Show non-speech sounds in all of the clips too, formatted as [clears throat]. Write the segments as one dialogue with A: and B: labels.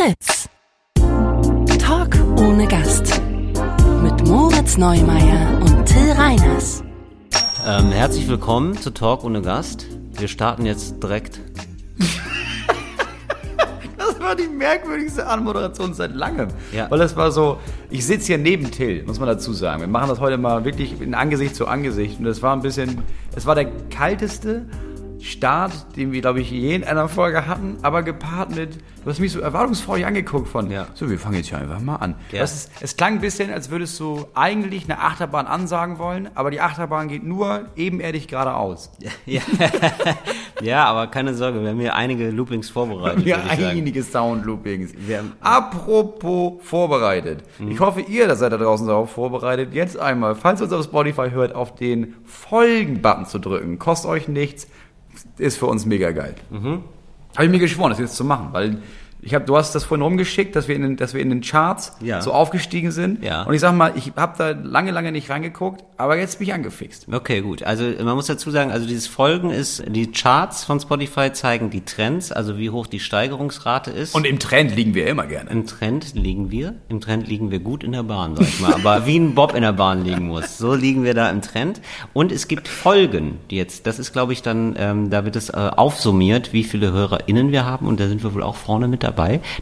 A: Fritz. Talk ohne Gast. Mit Moritz Neumeier und Till Reiners.
B: Ähm, herzlich willkommen zu Talk ohne Gast. Wir starten jetzt direkt. [laughs]
C: Das war die merkwürdigste Anmoderation seit langem.
B: Ja.
C: Weil das war so, ich sitze hier neben Till, muss man dazu sagen. Wir machen das heute mal wirklich in Angesicht zu Angesicht. Und das war ein bisschen, es war der kalteste Start, den wir, glaube ich, je in einer Folge hatten, aber gepaart mit, du hast mich so erwartungsvoll angeguckt von,
B: Ja.
C: so, wir fangen jetzt hier einfach mal an.
B: Ja.
C: Ist, es klang ein bisschen, als würdest du eigentlich eine Achterbahn ansagen wollen, aber die Achterbahn geht nur ebenerdig geradeaus. [laughs]
B: Ja. ja, aber keine Sorge, wir haben hier einige Loopings vorbereitet. Ich sagen.
C: einige Sound-Loopings.
B: Wir haben-
C: Apropos vorbereitet.
B: Mhm.
C: Ich hoffe, ihr, seid da draußen darauf vorbereitet, jetzt einmal, falls ihr uns auf Spotify hört, auf den Folgen-Button zu drücken. Kostet euch nichts, ist für uns mega geil.
B: Mhm.
C: Habe ich mir geschworen, das jetzt zu machen, weil ich hab, du hast das vorhin rumgeschickt, dass wir in den, dass wir in den Charts
B: Ja.
C: so aufgestiegen sind.
B: Ja.
C: Und ich sag mal, ich habe da lange, lange nicht reingeguckt, aber jetzt bin ich angefixt.
B: Okay, gut. Also man muss dazu sagen, also dieses Folgen ist, die Charts von Spotify zeigen die Trends, also wie hoch die Steigerungsrate ist.
C: Und im Trend liegen wir immer gerne.
B: Im Trend liegen wir. Im Trend liegen wir gut in der Bahn, sag ich mal. Aber wie ein Bob in der Bahn liegen muss. So liegen wir da im Trend. Und es gibt Folgen, die jetzt, das ist glaube ich dann, ähm, da wird es äh, aufsummiert, wie viele HörerInnen wir haben. Und da sind wir wohl auch vorne mit dabei.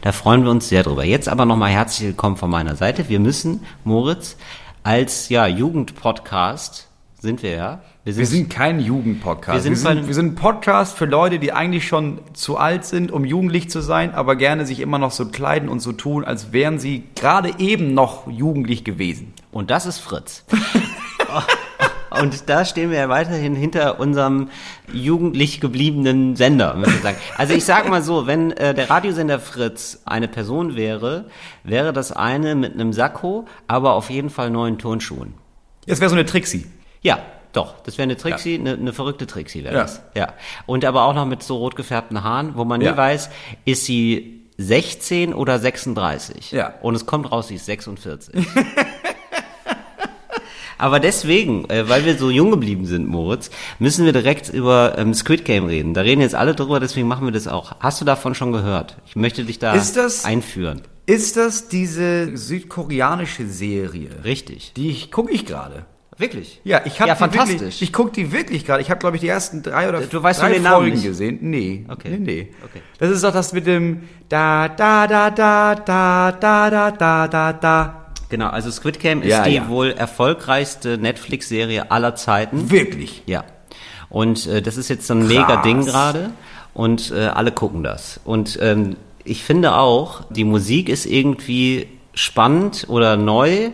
B: Da freuen wir uns sehr drüber. Jetzt aber nochmal herzlich willkommen von meiner Seite. Wir müssen, Moritz, als ja Jugendpodcast sind wir ja.
C: Wir sind kein Jugendpodcast.
B: Wir sind
C: wir, sind, wir sind ein Podcast für Leute, die eigentlich schon zu alt sind, um jugendlich zu sein, aber gerne sich immer noch so kleiden und so tun, als wären sie gerade eben noch jugendlich gewesen.
B: Und das ist Fritz. [laughs] Und da stehen wir ja weiterhin hinter unserem jugendlich gebliebenen Sender, muss ich sagen. Also ich sag mal so, wenn äh, der Radiosender Fritz eine Person wäre, wäre das eine mit einem Sakko, aber auf jeden Fall neuen Turnschuhen.
C: Das wäre so eine Trixie.
B: Ja, doch, das wäre eine Trixie, eine, eine verrückte Trixie wäre
C: Ja.
B: das. Ja. Und aber auch noch mit so rot gefärbten Haaren, wo man nie
C: Ja.
B: weiß, ist sie 16 oder 36.
C: Ja.
B: Und es kommt raus, sie ist 46. [laughs] Aber deswegen, äh, weil wir so jung geblieben sind, Moritz, müssen wir direkt über ähm, Squid Game reden. Da reden jetzt alle drüber, deswegen machen wir das auch. Hast du davon schon gehört? Ich möchte dich da
C: Ist das-
B: einführen.
C: Ist das diese südkoreanische Serie?
B: Richtig.
C: Die gucke ich gerade.
B: Wirklich?
C: Ja, ich habe
B: Ja,
C: die
B: fantastisch.
C: wirklich, ich gucke die wirklich gerade. Ich habe glaube ich die ersten drei oder
B: Du weißt
C: drei
B: den Namen
C: Folgen
B: nicht.
C: gesehen. Nee,
B: Okay.
C: nee, nee.
B: Okay.
C: Das ist doch das mit dem da da da da da da da da da da.
B: Genau, also Squid Game ist
C: Ja,
B: die
C: ja.
B: wohl erfolgreichste Netflix-Serie aller Zeiten.
C: Wirklich.
B: Ja. Und äh, das ist jetzt so ein mega Ding gerade und äh, alle gucken das. Und ähm, ich finde auch, die Musik ist irgendwie spannend oder neu.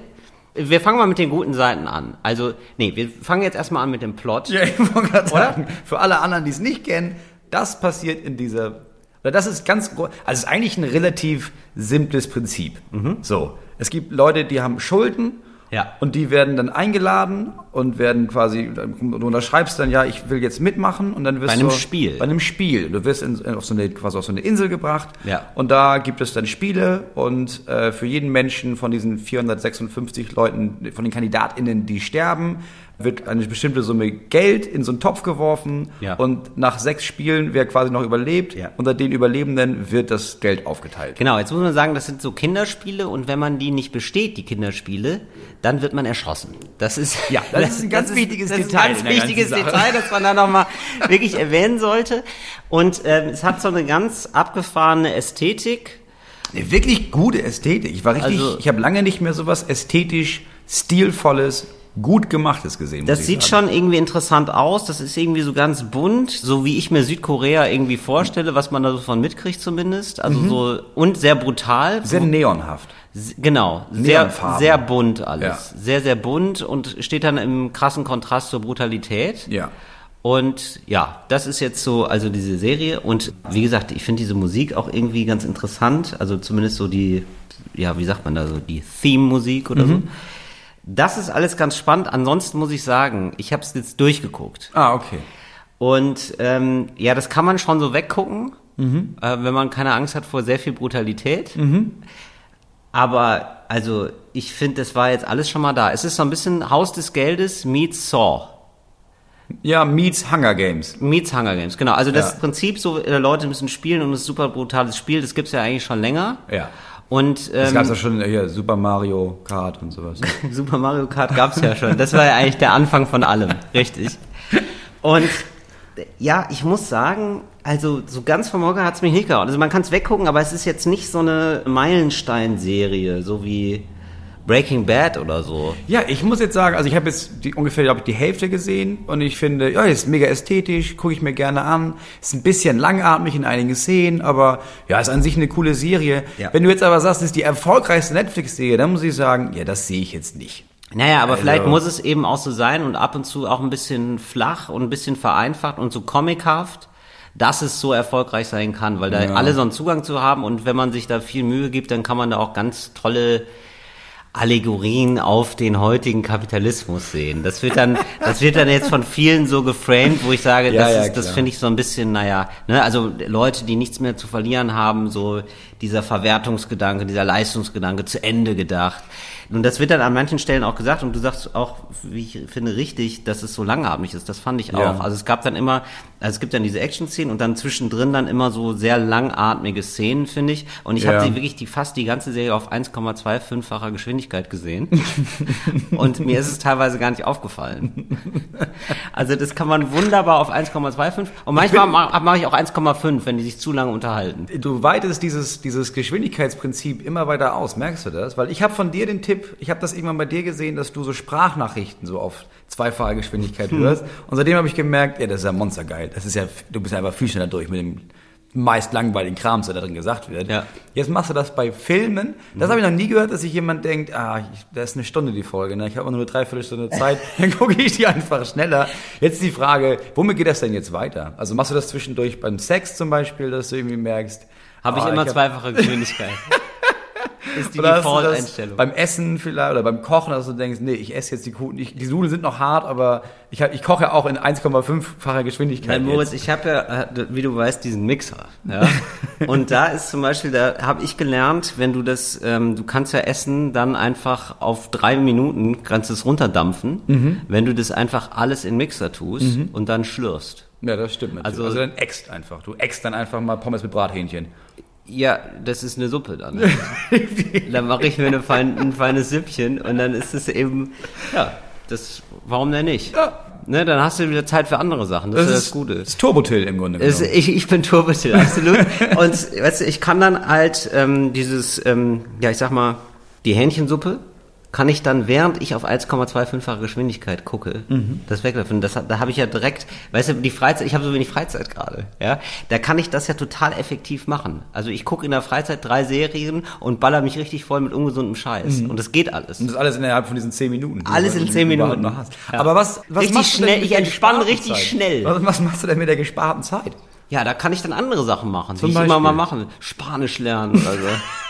B: Wir fangen mal mit den guten Seiten an. Also, nee, wir fangen jetzt erstmal an mit dem Plot.
C: Ja, ich wollte gerade sagen, für alle anderen, die es nicht kennen, das passiert in dieser, oder das ist ganz, also es ist eigentlich ein relativ simples Prinzip. So, es gibt Leute, die haben Schulden.
B: Ja.
C: Und die werden dann eingeladen und werden quasi, du unterschreibst dann, ja, ich will jetzt mitmachen und dann wirst
B: Bei einem
C: du,
B: Spiel.
C: Bei einem Spiel. Du wirst in, auf so eine, quasi auf so eine Insel gebracht.
B: Ja.
C: Und da gibt es dann Spiele und äh, für jeden Menschen von diesen 456 Leuten, von den KandidatInnen, die sterben, wird eine bestimmte Summe Geld in so einen Topf geworfen
B: Ja.
C: und nach sechs Spielen, wer quasi noch überlebt,
B: Ja.
C: unter den Überlebenden wird das Geld aufgeteilt.
B: Genau, jetzt muss man sagen, das sind so Kinderspiele und wenn man die nicht besteht, die Kinderspiele, dann wird man erschossen. Das ist
C: Ja, das ist ein [laughs] ganz wichtiges
B: das
C: Detail
B: Ist
C: in
B: ein ganz wichtiges. Detail, das man da nochmal [laughs] wirklich erwähnen sollte. Und ähm, es hat so eine ganz abgefahrene Ästhetik.
C: Eine wirklich gute Ästhetik. Ich war richtig,
B: Also-
C: ich habe lange nicht mehr sowas ästhetisch stilvolles, gut gemachtes gesehen.
B: Das sieht
C: sagen.
B: schon irgendwie interessant aus. Das ist irgendwie so ganz bunt, so wie ich mir Südkorea irgendwie vorstelle, was man da so von mitkriegt zumindest. Also so und sehr brutal.
C: Mhm. sehr neonhaft.
B: Genau, sehr, sehr bunt alles.
C: Ja.
B: Sehr, sehr bunt und steht dann im krassen Kontrast zur Brutalität.
C: Ja.
B: Und ja, das ist jetzt so, also diese Serie. Und wie gesagt, ich finde diese Musik auch irgendwie ganz interessant. Also zumindest so die, ja, wie sagt man da so, die Theme-Musik oder so. Das ist alles ganz spannend. Ansonsten muss ich sagen, ich habe es jetzt durchgeguckt.
C: Ah, okay.
B: Und ähm, ja, das kann man schon so weggucken, äh, wenn man keine Angst hat vor sehr viel Brutalität. Aber also ich finde, das war jetzt alles schon mal da. Es ist so ein bisschen Haus des Geldes meets Saw.
C: Ja, meets Hunger Games.
B: Meets Hunger Games, genau. Also das
C: Ja.
B: Prinzip, so äh, Leute müssen spielen und es ist ein super brutales Spiel, das gibt's ja eigentlich schon länger.
C: Ja.
B: Und
C: Das
B: ähm,
C: gab's ja schon hier, Super Mario Kart und sowas. [laughs]
B: Super Mario Kart gab's ja schon. Das war ja eigentlich der Anfang von allem, richtig. Und ja, ich muss sagen, also so ganz vom Hocker hat's mich nicht gehauen. Also man kann's weggucken, aber es ist jetzt nicht so eine Meilenstein-Serie, so wie Breaking Bad oder so.
C: Ja, ich muss jetzt sagen, also ich habe jetzt die, ungefähr glaub ich, die Hälfte gesehen und ich finde, ja, ist mega ästhetisch, gucke ich mir gerne an. Ist ein bisschen langatmig in einigen Szenen, aber ja, ist an sich eine coole Serie.
B: Ja.
C: Wenn du jetzt aber sagst, ist die erfolgreichste Netflix-Serie, dann muss ich sagen, ja, das sehe ich jetzt nicht.
B: Naja, aber
C: Also-
B: vielleicht muss es eben auch so sein und ab und zu auch ein bisschen flach und ein bisschen vereinfacht und so comichaft, dass es so erfolgreich sein kann, weil da
C: Ja.
B: alle so einen Zugang zu haben und wenn man sich da viel Mühe gibt, dann kann man da auch ganz tolle Allegorien auf den heutigen Kapitalismus sehen. Das wird dann, das wird dann jetzt von vielen so geframed, wo ich sage,
C: Ja,
B: das,
C: ja,
B: ist, das finde ich so ein bisschen, naja, ne, also Leute, die nichts mehr zu verlieren haben, so dieser Verwertungsgedanke, dieser Leistungsgedanke zu Ende gedacht. Und das wird dann an manchen Stellen auch gesagt und du sagst auch, wie ich finde, richtig, dass es so langatmig ist. Das fand ich
C: Ja.
B: auch. Also es gab dann immer, also es gibt dann diese Action-Szenen und dann zwischendrin dann immer so sehr langatmige Szenen, finde ich. Und ich
C: Ja.
B: habe sie wirklich die fast die ganze Serie auf 1,25-facher Geschwindigkeit gesehen. [laughs] und mir ist es teilweise gar nicht aufgefallen. Also das kann man wunderbar auf 1,25 und manchmal mache mach ich auch 1,5, wenn die sich zu lange unterhalten.
C: Du weitest dieses, dieses Geschwindigkeitsprinzip immer weiter aus, merkst du das? Weil ich habe von dir den Tipp, ich habe das irgendwann bei dir gesehen, dass du so Sprachnachrichten so auf zweifache Geschwindigkeit hörst. Und seitdem habe ich gemerkt, ja, das ist ja monstergeil. Das ist ja, du bist ja einfach viel schneller durch mit dem meist langweiligen Krams, der da drin gesagt wird.
B: Ja.
C: Jetzt machst du das bei Filmen. Das habe ich noch nie gehört, dass sich jemand denkt, ah, ich, das ist eine Stunde die Folge, ne? ich habe nur eine Dreiviertelstunde Zeit, [laughs] dann gucke ich die einfach schneller. Jetzt die Frage, womit geht das denn jetzt weiter? Also machst du das zwischendurch beim Sex zum Beispiel, dass du irgendwie merkst,
B: Habe ich
C: ah,
B: immer
C: hab-
B: zweifache Geschwindigkeit. [laughs] ist die Default-Einstellung.
C: beim Essen vielleicht oder beim Kochen, dass du denkst, nee, ich esse jetzt die Kuchen, ich, die Nudeln sind noch hart, aber ich, ich koche auch in 1,5-facher Geschwindigkeit.
B: Nein, Moritz,
C: jetzt.
B: ich habe ja, äh, wie du weißt, diesen Mixer. Ja? [laughs] Und da ist zum Beispiel, da habe ich gelernt, wenn du das, ähm, du kannst ja Essen dann einfach auf drei Minuten, kannst es runterdampfen,
C: Mhm.
B: wenn du das einfach alles in den Mixer tust und dann schlürfst.
C: Ja, das stimmt natürlich.
B: Also-
C: Also, dann äxt einfach. Du äxt dann einfach mal Pommes mit Brathähnchen.
B: Ja, das ist eine Suppe dann. [laughs] dann mache ich mir eine fein, ein feines Süppchen und dann ist es eben, ja, das, warum denn nicht?
C: Ja.
B: Ne, dann hast du wieder Zeit für andere Sachen. Das, ist ja das Gute.
C: Das ist Turbotil im Grunde genommen.
B: ich, ich bin Turbotil, absolut. Und weißt du, ich kann dann halt ähm, dieses, ähm, ja, ich sag mal, die Hähnchensuppe kann ich dann, während ich auf 1,25fache Geschwindigkeit gucke,
C: Mhm.
B: das weglaufen. Das, da habe ich ja direkt, weißt du, die Freizeit, ich habe so wenig Freizeit gerade, ja, da kann ich das ja total effektiv machen. Also ich gucke in der Freizeit drei Serien und baller mich richtig voll mit ungesundem Scheiß. Und das geht alles.
C: Und das alles innerhalb von diesen 10 Minuten.
B: Alles in 10 Minuten.
C: noch hast.
B: Ja.
C: Aber was, was
B: Richtig
C: machst du denn
B: schnell, ich entspanne richtig
C: Zeit?
B: schnell.
C: Was, was machst du denn mit der gesparten Zeit?
B: Ja, da kann ich dann andere Sachen machen,
C: Zum
B: die ich immer mal
C: Beispiel?
B: machen. Spanisch lernen oder so. [laughs]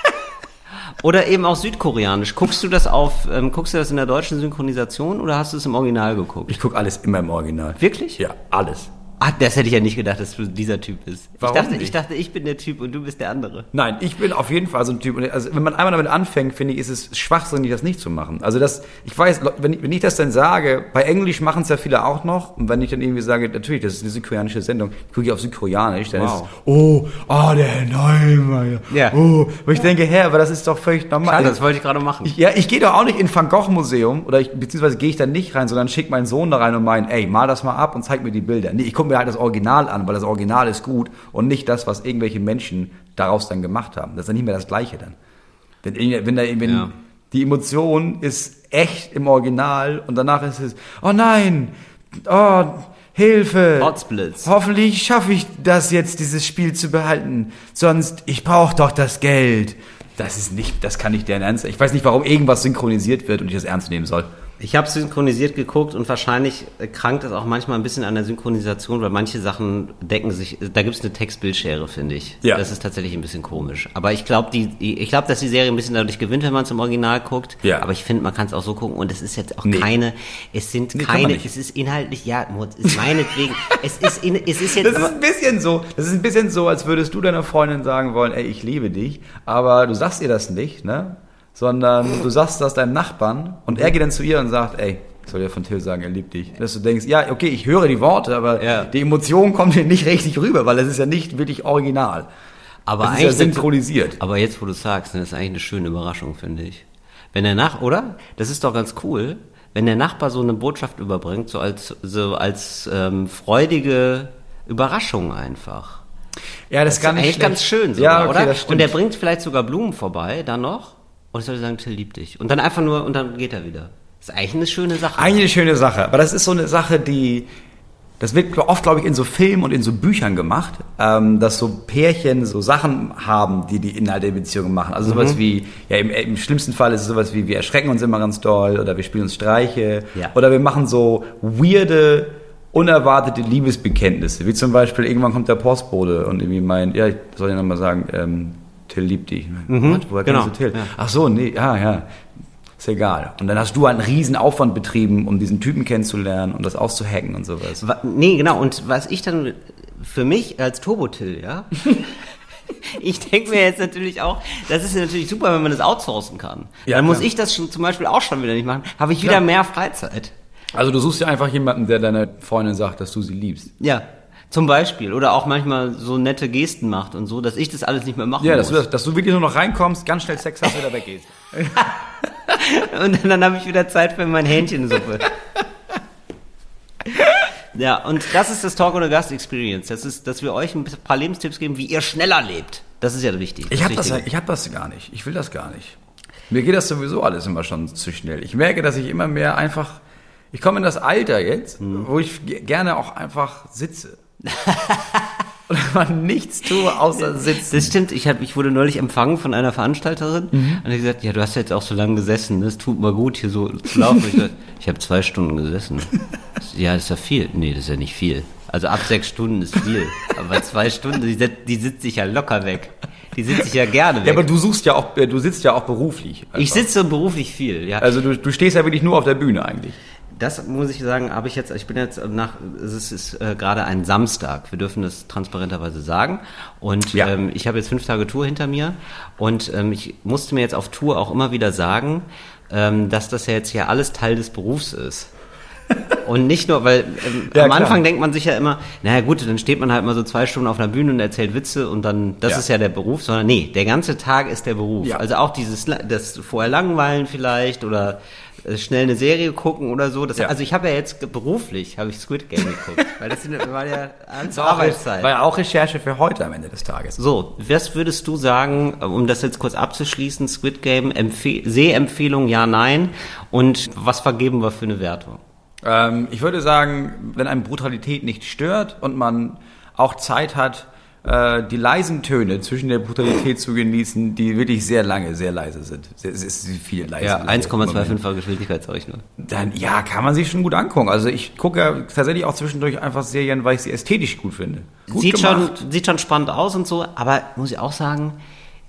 B: oder eben auch Südkoreanisch. Guckst du das auf, ähm, guckst du das in der deutschen Synchronisation oder hast du es im Original geguckt?
C: Ich gucke alles immer im Original.
B: Wirklich?
C: Ja, alles.
B: Ah, das hätte ich ja nicht gedacht, dass du dieser Typ bist.
C: Warum
B: ich dachte,
C: nicht?
B: ich dachte, ich bin der Typ und du bist der andere.
C: Nein, ich bin auf jeden Fall so ein Typ. Und Also wenn man einmal damit anfängt, finde ich, ist es schwachsinnig, das nicht zu machen. Also das, ich weiß, wenn ich, wenn ich das dann sage, bei Englisch machen es ja viele auch noch. Und wenn ich dann irgendwie sage, natürlich, das ist eine südkoreanische Sendung, ich gucke auf Südkoreanisch, dann
B: Wow.
C: ist es, oh, ah, der Neumeier.
B: Ja.
C: Oh, wo ich denke, hä, aber das ist doch völlig normal.
B: Schade, das wollte ich gerade machen.
C: Ich, ja, ich gehe doch auch nicht in Van Gogh Museum oder ich, beziehungsweise gehe ich da nicht rein, sondern schicke meinen Sohn da rein und meinen, ey, mal das mal ab und zeig mir die Bilder. Nee, ich gucke mir halt das Original an, weil das Original ist gut und nicht das, was irgendwelche Menschen daraus dann gemacht haben. Das ist dann nicht mehr das Gleiche dann. Wenn, wenn, da, wenn
B: Ja.
C: die Emotion ist echt im Original und danach ist es, oh nein, oh, Hilfe.
B: Potsblitz.
C: Hoffentlich schaffe ich das jetzt, dieses Spiel zu behalten. Sonst, ich brauche doch das Geld. Das ist nicht, das kann nicht deren Ernst. Ich weiß nicht, warum irgendwas synchronisiert wird und ich das ernst nehmen soll.
B: Ich habe synchronisiert geguckt und wahrscheinlich äh, krankt es auch manchmal ein bisschen an der Synchronisation, weil manche Sachen decken sich, da gibt's eine Textbildschere, finde ich.
C: Ja.
B: Das ist tatsächlich ein bisschen komisch. Aber ich glaube, die, ich glaube, dass die Serie ein bisschen dadurch gewinnt, wenn man es im Original guckt.
C: Ja.
B: Aber ich finde, man kann es auch so gucken und es ist jetzt auch
C: Nee.
B: keine, es sind
C: Nee,
B: keine, es ist inhaltlich, ja, ist meinetwegen, [laughs] es ist, in, es ist jetzt,
C: Das ist ein bisschen so, das ist ein bisschen so, als würdest du deiner Freundin sagen wollen, ey, ich liebe dich, aber du sagst ihr das nicht, ne? Sondern du sagst das deinem Nachbarn und er geht dann zu ihr und sagt, ey, soll ja von Till sagen, er liebt dich. Dass du denkst, ja, okay, ich höre die Worte, aber
B: Ja.
C: die Emotion kommt hier nicht richtig rüber, weil es ist ja nicht wirklich original.
B: Aber
C: Das ist ja
B: eigentlich
C: synchronisiert.
B: Aber jetzt, wo du sagst, ne, das ist eigentlich eine schöne Überraschung, finde ich. Wenn der Nach, oder? Das ist doch ganz cool, wenn der Nachbar so eine Botschaft überbringt, so als so als ähm, freudige Überraschung einfach.
C: Ja, das, ist gar nicht
B: eigentlich
C: schlecht.
B: ganz schön sogar,
C: ja, okay,
B: oder?
C: Das
B: und der bringt vielleicht sogar Blumen vorbei, dann noch. Und ich sollte sagen, Till liebt dich. Und dann einfach nur, und dann geht er wieder. Das ist eigentlich eine schöne Sache.
C: Eigentlich eine schöne Sache, aber das ist so eine Sache, die das wird oft, glaube ich, in so Filmen und in so Büchern gemacht, ähm, dass so Pärchen so Sachen haben, die die Inhalte der Beziehung machen. Also sowas
B: Mhm.
C: wie, ja, im, im schlimmsten Fall ist es sowas wie, wir erschrecken uns immer ganz doll oder wir spielen uns Streiche
B: Ja.
C: oder wir machen so weirde, unerwartete Liebesbekenntnisse, wie zum Beispiel, irgendwann kommt der Postbote und irgendwie meint, ja, ich soll ja nochmal sagen, ähm, Till liebt dich. Mhm, Woher
B: genau,
C: kennst du Till?
B: ja.
C: Ach so, nee, ja, ja. Ist egal. Und dann hast du einen riesen Aufwand betrieben, um diesen Typen kennenzulernen und das auszuhacken und sowas.
B: Wa- Nee, genau. Und was ich dann für mich als Turbotil, ja, [laughs] ich denke mir jetzt natürlich auch, das ist natürlich super, wenn man das outsourcen kann.
C: Ja,
B: dann muss
C: klar.
B: ich das schon zum Beispiel auch schon wieder nicht machen. Habe ich wieder
C: Klar.
B: mehr Freizeit.
C: Also du suchst ja einfach jemanden, der deiner Freundin sagt, dass du sie liebst.
B: Ja. Zum Beispiel. Oder auch manchmal so nette Gesten macht und so, dass ich das alles nicht mehr machen
C: Ja, dass
B: muss.
C: du, dass du wirklich nur noch reinkommst, ganz schnell Sex hast, wieder weggehst. [laughs]
B: Und dann, dann habe ich wieder Zeit für mein Hähnchensuppe. ja, und das ist das Talk ohne Gast Experience. Das ist, dass wir euch ein paar Lebenstipps geben, wie ihr schneller lebt. Das ist ja wichtig.
C: Ich habe das, ich hab das gar nicht. Ich will das gar nicht. Mir geht das sowieso alles immer schon zu schnell. Ich merke, dass ich immer mehr einfach. Ich komme in das Alter jetzt, wo ich ge- gerne auch einfach sitze. [laughs] Und man nichts tue, außer sitzen.
B: Das stimmt, ich, hab, ich wurde neulich empfangen von einer Veranstalterin und die hat gesagt, ja, du hast jetzt auch so lange gesessen, das tut mal gut, hier so zu laufen. Ich gesagt, [laughs] ich habe zwei Stunden gesessen. Ja, ist ja viel. Nee, das ist ja nicht viel. Also ab sechs Stunden ist viel. Aber zwei Stunden, die, die sitzt sich ja locker weg. Die sitzt sich ja gerne weg.
C: Ja, aber du suchst ja auch, äh, du sitzt ja auch beruflich.
B: ich sitze beruflich viel, ja.
C: Also du, du stehst ja wirklich nur auf der Bühne eigentlich.
B: Das muss ich sagen, habe ich jetzt, ich bin jetzt nach, es ist äh, gerade ein Samstag, wir dürfen das transparenterweise sagen. Und
C: Ja.
B: ähm, ich habe jetzt fünf Tage Tour hinter mir und ähm, ich musste mir jetzt auf Tour auch immer wieder sagen, ähm, dass das ja jetzt ja alles Teil des Berufs ist. [laughs] Und nicht nur, weil ähm,
C: Ja,
B: am
C: klar.
B: Anfang denkt man sich ja immer, naja gut, dann steht man halt mal so zwei Stunden auf einer Bühne und erzählt Witze und dann, das
C: Ja.
B: ist ja der Beruf, sondern nee, der ganze Tag ist der Beruf.
C: Ja.
B: Also auch dieses, das vorher langweilen vielleicht oder schnell eine Serie gucken oder so. Das,
C: Ja.
B: Also ich habe ja jetzt beruflich, habe ich Squid Game geguckt, [laughs] weil das war ja alles
C: War auch,
B: Arbeitszeit.
C: war ja auch Recherche für heute am Ende des Tages.
B: So, was würdest du sagen, um das jetzt kurz abzuschließen, Squid Game, Empfe Sehempfehlung, ja, nein und was vergeben wir für eine Wertung?
C: Ähm, ich würde sagen, wenn einem Brutalität nicht stört und man auch Zeit hat, äh, die leisen Töne zwischen der Brutalität zu genießen, die wirklich sehr lange, sehr leise sind. Sehr, sehr viel leise.
B: Ja,
C: Moment.
B: 1,25er Geschwindigkeit sag ich nur.
C: Dann, ja, kann man sich schon gut angucken. Also ich gucke ja tatsächlich auch zwischendurch einfach Serien, weil ich sie ästhetisch gut finde. Gut
B: Sieht schon, sieht schon spannend aus und so, aber muss ich auch sagen,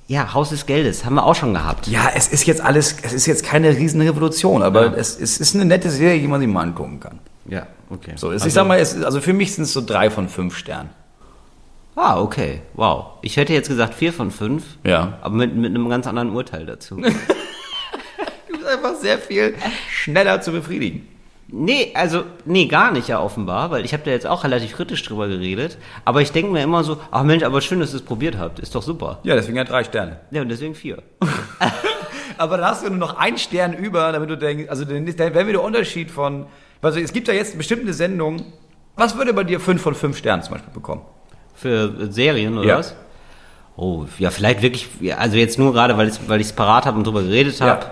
B: ja, Haus des Geldes, haben wir auch schon gehabt.
C: Ja, es ist jetzt alles, es ist jetzt keine riesen Revolution, aber es, es ist eine nette Serie, die man sich mal angucken kann.
B: Ja, okay.
C: So, es,
B: also,
C: ich sag mal, es, ist- also für mich sind es so drei von fünf Sternen.
B: Ah, okay, wow. Ich hätte jetzt gesagt vier von fünf,
C: Ja.
B: aber mit, mit einem ganz anderen Urteil dazu. [laughs]
C: Du bist einfach sehr viel schneller zu befriedigen.
B: Nee, also, nee, gar nicht ja offenbar, weil ich habe da jetzt auch relativ kritisch drüber geredet. Aber ich denke mir immer so, ach Mensch, aber schön, dass ihr es probiert habt. Ist doch super.
C: Ja, deswegen ja drei Sterne.
B: Ja, und deswegen vier. [laughs]
C: Aber dann hast du nur noch einen Stern über, damit du denkst, also dann dann wäre wieder der Unterschied von, also es gibt ja jetzt bestimmte Sendungen, was würde bei dir fünf von fünf Sternen zum Beispiel bekommen?
B: Für Serien, oder
C: Ja.
B: was? Oh, ja, vielleicht wirklich, also jetzt nur gerade, weil ich es parat habe und drüber geredet
C: Ja.
B: habe.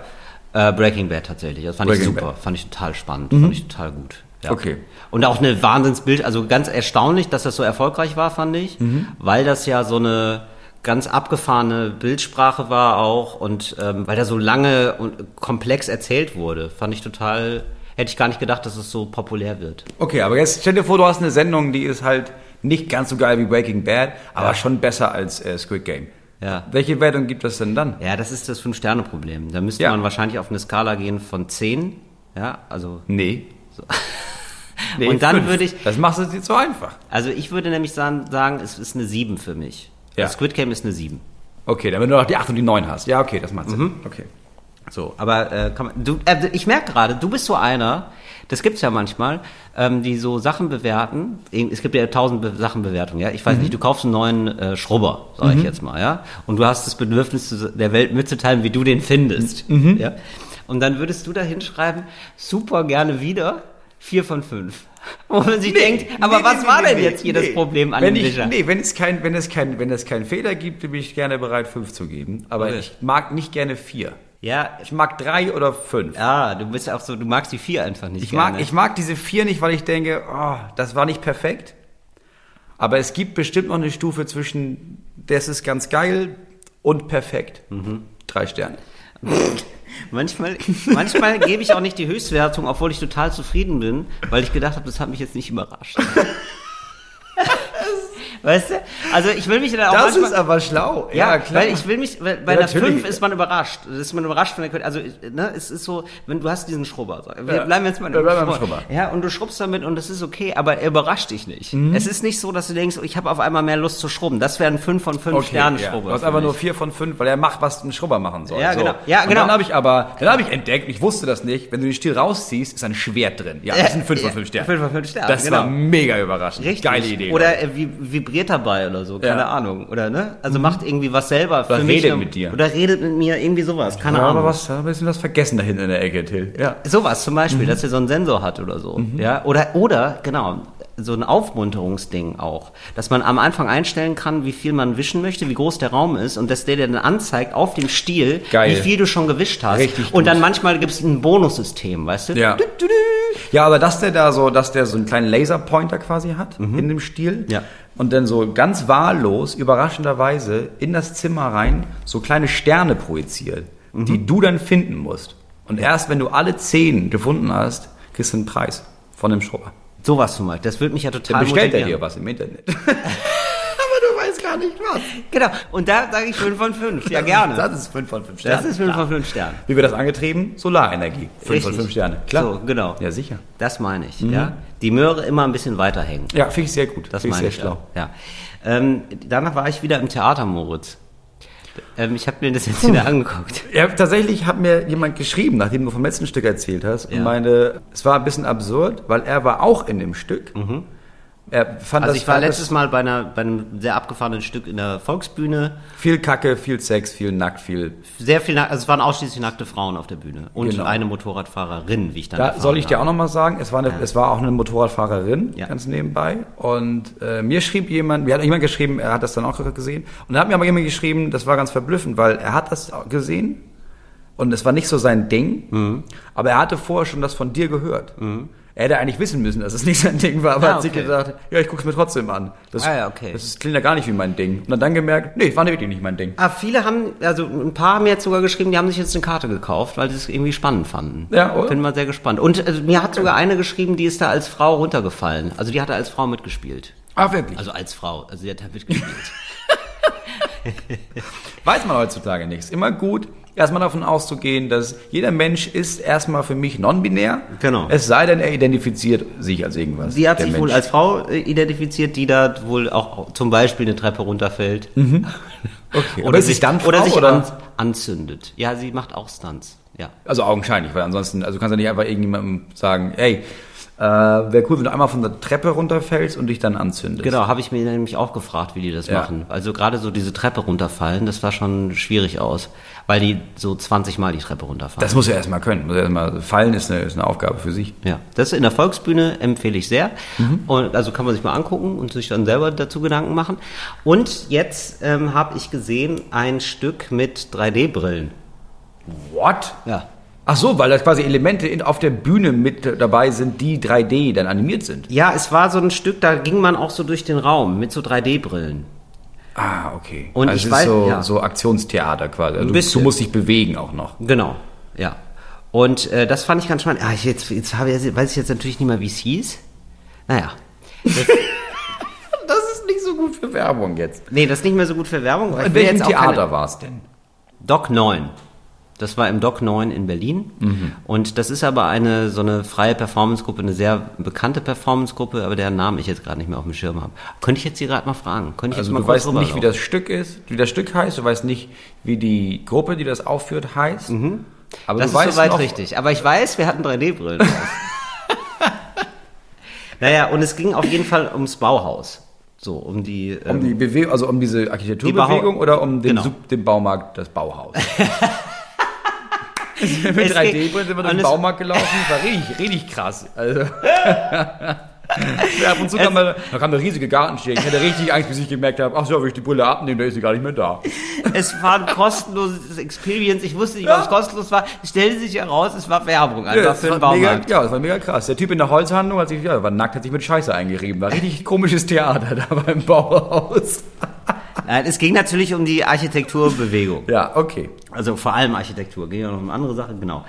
B: Äh, Breaking Bad tatsächlich. Das fand
C: Breaking
B: ich super.
C: Bad.
B: Fand ich total spannend. Fand ich total gut. Ja.
C: Okay.
B: Und auch eine Wahnsinnsbild, also ganz erstaunlich, dass das so erfolgreich war, fand ich.
C: Mhm.
B: Weil das ja so eine ganz abgefahrene Bildsprache war auch und ähm, weil da so lange und komplex erzählt wurde, fand ich total, hätte ich gar nicht gedacht, dass es so populär wird.
C: Okay, aber jetzt stell dir vor, du hast eine Sendung, die ist halt nicht ganz so geil wie Breaking Bad, aber schon besser als äh, Squid Game.
B: Ja.
C: Welche Wertung gibt es denn dann?
B: Ja, das ist das Fünf-Sterne-Problem. Da müsste
C: Ja.
B: man wahrscheinlich auf eine Skala gehen von 10. Ja, also.
C: Nee. [laughs] Nee,
B: Und dann
C: fünf.
B: würde ich-
C: Das machst du dir zu einfach.
B: Also ich würde nämlich sagen, sagen es ist eine 7 für mich.
C: Ja.
B: Das Squid Game ist eine 7.
C: Okay, damit du noch die 8 und die 9 hast. Ja, okay, das macht Sinn. Okay.
B: So, aber äh, kann man, du, äh, ich merke gerade, du bist so einer, das gibt's ja manchmal, ähm, die so Sachen bewerten. Es gibt ja tausend Be Sachenbewertungen, ja. Ich weiß nicht, du kaufst einen neuen äh, Schrubber, sage ich jetzt mal, ja. Und du hast das Bedürfnis, der Welt mitzuteilen, wie du den findest, ja. Und dann würdest du da hinschreiben, super gerne wieder, vier von fünf. [laughs] Wo man sich denkt, aber
C: Nee,
B: was
C: nee,
B: war
C: nee,
B: denn
C: nee,
B: jetzt hier das
C: nee.
B: Problem an
C: wenn
B: dem
C: ich,
B: Wischer?
C: Nee, wenn es, kein, wenn, es kein, wenn es keinen Fehler gibt, bin ich gerne bereit, fünf zu geben. Aber
B: Okay.
C: ich mag nicht gerne vier.
B: Ja,
C: Ich mag drei oder fünf.
B: ja, du bist auch so, du magst die vier einfach nicht
C: Ich
B: gerne.
C: mag, ich mag diese vier nicht, weil ich denke, oh, das war nicht perfekt. Aber es gibt bestimmt noch eine Stufe zwischen, das ist ganz geil und perfekt.
B: Mhm.
C: Drei Sterne. [laughs]
B: Manchmal, manchmal gebe ich auch nicht die Höchstwertung, obwohl ich total zufrieden bin, weil ich gedacht habe, das hat mich jetzt nicht überrascht. [laughs] Weißt du? Also ich will mich dann auch
C: Das
B: manchmal,
C: ist aber schlau.
B: ja, weil ich will mich, weil bei
C: Ja,
B: einer
C: natürlich.
B: 5 ist man überrascht. Das ist man überrascht von der Qualität. Also, ne, es ist so, wenn du hast diesen Schrubber. Wir
C: Ja.
B: bleiben jetzt mal
C: bleiben beim Schrubber.
B: Ja, und du schrubbst damit und das ist okay, aber er überrascht dich nicht.
C: Mhm.
B: Es ist nicht so, dass du denkst, ich habe auf einmal mehr Lust zu schrubben. Das wäre ein 5 von 5 Sternen
C: ja.
B: Schrubber.
C: Du hast einfach nur vier von fünf, weil er macht, was ein Schrubber machen soll.
B: Ja,
C: so.
B: genau. Ja,
C: Und
B: genau.
C: dann habe ich aber, dann habe ich entdeckt, ich wusste das nicht, wenn du den Stiel rausziehst, ist ein Schwert drin. Ja, das sind fünf von fünf Sterne.
B: Fünf von fünf Sterne,
C: Das
B: genau.
C: war mega überraschend.
B: Richtig.
C: Geile Idee.
B: Oder er vi- vibriert dabei oder so, keine
C: Ja.
B: Ahnung. Oder ne? Also macht irgendwie was selber für
C: Oder
B: mich.
C: redet mit dir.
B: Oder redet mit mir, irgendwie sowas, keine
C: ja,
B: Ahnung.
C: aber was, da ein bisschen was vergessen da hinten in der Ecke, Till. Ja.
B: Sowas zum Beispiel,
C: Mhm.
B: dass er so einen Sensor hat oder so. Ja? Oder, oder, genau, so ein Aufmunterungsding auch. Dass man am Anfang einstellen kann, wie viel man wischen möchte, wie groß der Raum ist und dass der dir dann anzeigt auf dem Stiel,
C: Geil.
B: wie viel du schon gewischt hast.
C: Richtig
B: und dann
C: gut.
B: manchmal gibt es ein Bonussystem, weißt du?
C: Ja. Ja, aber dass der da so, dass der so einen kleinen Laserpointer quasi hat in dem Stiel
B: Mhm. Ja.
C: Und dann so ganz wahllos, überraschenderweise in das Zimmer rein so kleine Sterne projiziert,
B: Mhm.
C: die du dann finden musst. Und erst wenn du alle zehn gefunden hast, kriegst du einen Preis von dem Schrubber.
B: Sowas zum Beispiel. Das würde mich ja
C: Dann
B: total
C: bestellt er dir was im Internet. [laughs] gar nicht was.
B: Genau. Und da sage ich 5 von 5. Ja, gerne.
C: Das ist 5 von 5 Sternen.
B: Das ist 5 von 5 Sternen.
C: Wie wird das angetrieben? Solarenergie. 5 von
B: Richtig.
C: 5 Sterne. Klar.
B: So, genau.
C: Ja, sicher.
B: Das meine ich, ja. Die Möhre immer ein bisschen weiterhängen.
C: Ja, finde ich sehr gut.
B: Das
C: Finde ich
B: meine
C: sehr
B: ich
C: schlau.
B: Ja. Ähm, danach war ich wieder im Theater, Moritz. Ähm, ich habe mir das jetzt wieder angeguckt.
C: Ja, tatsächlich hat mir jemand geschrieben, nachdem du vom letzten Stück erzählt hast, und
B: Ja.
C: meinte, es war ein bisschen absurd, weil er war auch in dem Stück. Er fand
B: Also
C: das
B: ich war letztes Mal bei, einer, bei einem sehr abgefahrenen Stück in der Volksbühne.
C: viel Kacke, viel Sex, viel nackt, viel.
B: Sehr viel, nack- also es waren ausschließlich nackte Frauen auf der Bühne. Und
C: Genau.
B: eine Motorradfahrerin, wie ich dann
C: Da soll ich dir auch
B: habe.
C: noch mal sagen, es war, eine, es war auch eine Motorradfahrerin,
B: Ja.
C: ganz nebenbei. Und äh, mir schrieb jemand, mir hat jemand geschrieben, er hat das dann auch gesehen. Und da hat mir aber jemand geschrieben, das war ganz verblüffend, weil er hat das gesehen und es war nicht so sein Ding,
B: Mhm.
C: aber er hatte vorher schon das von dir gehört. Er hätte eigentlich wissen müssen, dass es nicht sein Ding war, aber
B: Ah,
C: hat sich gedacht, ja, ich guck's mir trotzdem an. Das,
B: Ah, ja, okay.
C: das ist, klingt ja gar nicht wie mein Ding. Und hat dann gemerkt, nee, war wirklich nicht mein Ding.
B: Ah, viele haben, also ein paar haben jetzt sogar geschrieben, die haben sich jetzt eine Karte gekauft, weil sie es irgendwie spannend fanden.
C: Ja, oder?
B: Bin mal sehr gespannt. Und äh, mir hat sogar eine geschrieben, die ist da als Frau runtergefallen. Also die hatte als Frau mitgespielt.
C: Ah, wirklich?
B: Also als Frau, also sie hat halt mitgespielt. [laughs] [laughs]
C: Weiß man heutzutage nichts. Immer gut, erstmal davon auszugehen, dass jeder Mensch ist erstmal für mich non-binär.
B: Genau.
C: Es sei denn, er identifiziert sich als irgendwas.
B: Sie hat sich wohl
C: Mensch.
B: als Frau äh, identifiziert, die da wohl auch zum Beispiel eine Treppe runterfällt. [laughs]
C: Okay, aber
B: Oder sich,
C: Stuntfrau,
B: oder sich
C: oder?
B: An, anzündet. Ja, sie macht auch Stunts. Ja.
C: Also augenscheinlich, weil ansonsten, also du kannst ja nicht einfach irgendjemandem sagen, ey, äh, wäre cool, wenn du einmal von der Treppe runterfällst und dich dann anzündest.
B: Genau, habe ich mir nämlich auch gefragt, wie die das
C: Ja.
B: machen. Also gerade so diese Treppe runterfallen, das sah schon schwierig aus, weil die so 20 Mal die Treppe runterfallen.
C: Das muss er erstmal können. Muss er erstmal fallen ist eine, ist eine Aufgabe für sich.
B: ja, das in der Volksbühne empfehle ich sehr.
C: Mhm.
B: Und also kann man sich mal angucken und sich dann selber dazu Gedanken machen. Und jetzt ähm, habe ich gesehen ein Stück mit 3D-Brillen.
C: What?
B: Ja.
C: Ach so, weil da quasi Elemente in, auf der Bühne mit dabei sind, die 3D dann animiert sind.
B: Ja, es war so ein Stück, da ging man auch so durch den Raum mit so 3D-Brillen.
C: Ah, okay.
B: Und
C: also
B: ich
C: es
B: weiß-
C: ist so,
B: ja.
C: so Aktionstheater quasi. Also du, du musst dich bewegen auch noch.
B: Genau, ja. Und äh, das fand ich ganz spannend. Ah, ich jetzt, jetzt habe ich, weiß ich jetzt natürlich nicht mehr, wie es hieß. Naja. [laughs]
C: Das ist nicht so gut für Werbung jetzt.
B: Nee, das ist nicht mehr so gut für Werbung.
C: In welchem Theater war es denn?
B: Doc 9. Das war im Doc 9 in Berlin.
C: Mhm.
B: Und das ist aber eine so eine freie Performancegruppe, eine sehr bekannte Performancegruppe, aber deren Namen ich jetzt gerade nicht mehr auf dem Schirm habe. Könnte ich jetzt hier gerade mal fragen? Könnte ich
C: Also
B: jetzt mal
C: du weißt nicht, wie das Stück ist, wie das Stück heißt, du weißt nicht, wie die Gruppe, die das aufführt, heißt. Aber
B: das
C: du
B: ist
C: weißt
B: soweit
C: noch-
B: richtig. Aber ich weiß, wir hatten 3D-Brillen. auf. [laughs] naja, und es ging auf jeden Fall ums Bauhaus. So, um die.
C: Um
B: ähm,
C: die Bewegung, also um diese Architekturbewegung
B: Bau-
C: oder um den,
B: Genau.
C: Den Baumarkt, das Bauhaus? [laughs] Mit
B: Es
C: 3D-Brillen
B: ging-
C: sind wir durch den Baumarkt gelaufen, war richtig, richtig krass. Also. [laughs] [laughs] Ja, ab und zu kam da, da kam eine riesige Gartenschere. Ich hatte richtig Angst, bis ich gemerkt habe, ach so, wenn ich die Brille abnehme, dann ist sie gar nicht mehr da.
B: Es war ein kostenloses Experience. Ich wusste nicht, ob es kostenlos war. Es stellte sich heraus, es war Werbung einfach
C: das
B: für den
C: war mega,
B: Baumarkt.
C: ja, das war mega krass. Der Typ in der Holzhandlung hat sich, ja, war nackt, hat sich mit Scheiße eingerieben. War richtig komisches Theater da beim Bauhaus.
B: Nein, es ging natürlich um die Architekturbewegung.
C: Ja, okay.
B: Also vor allem Architektur, ging ja noch um andere Sachen, genau.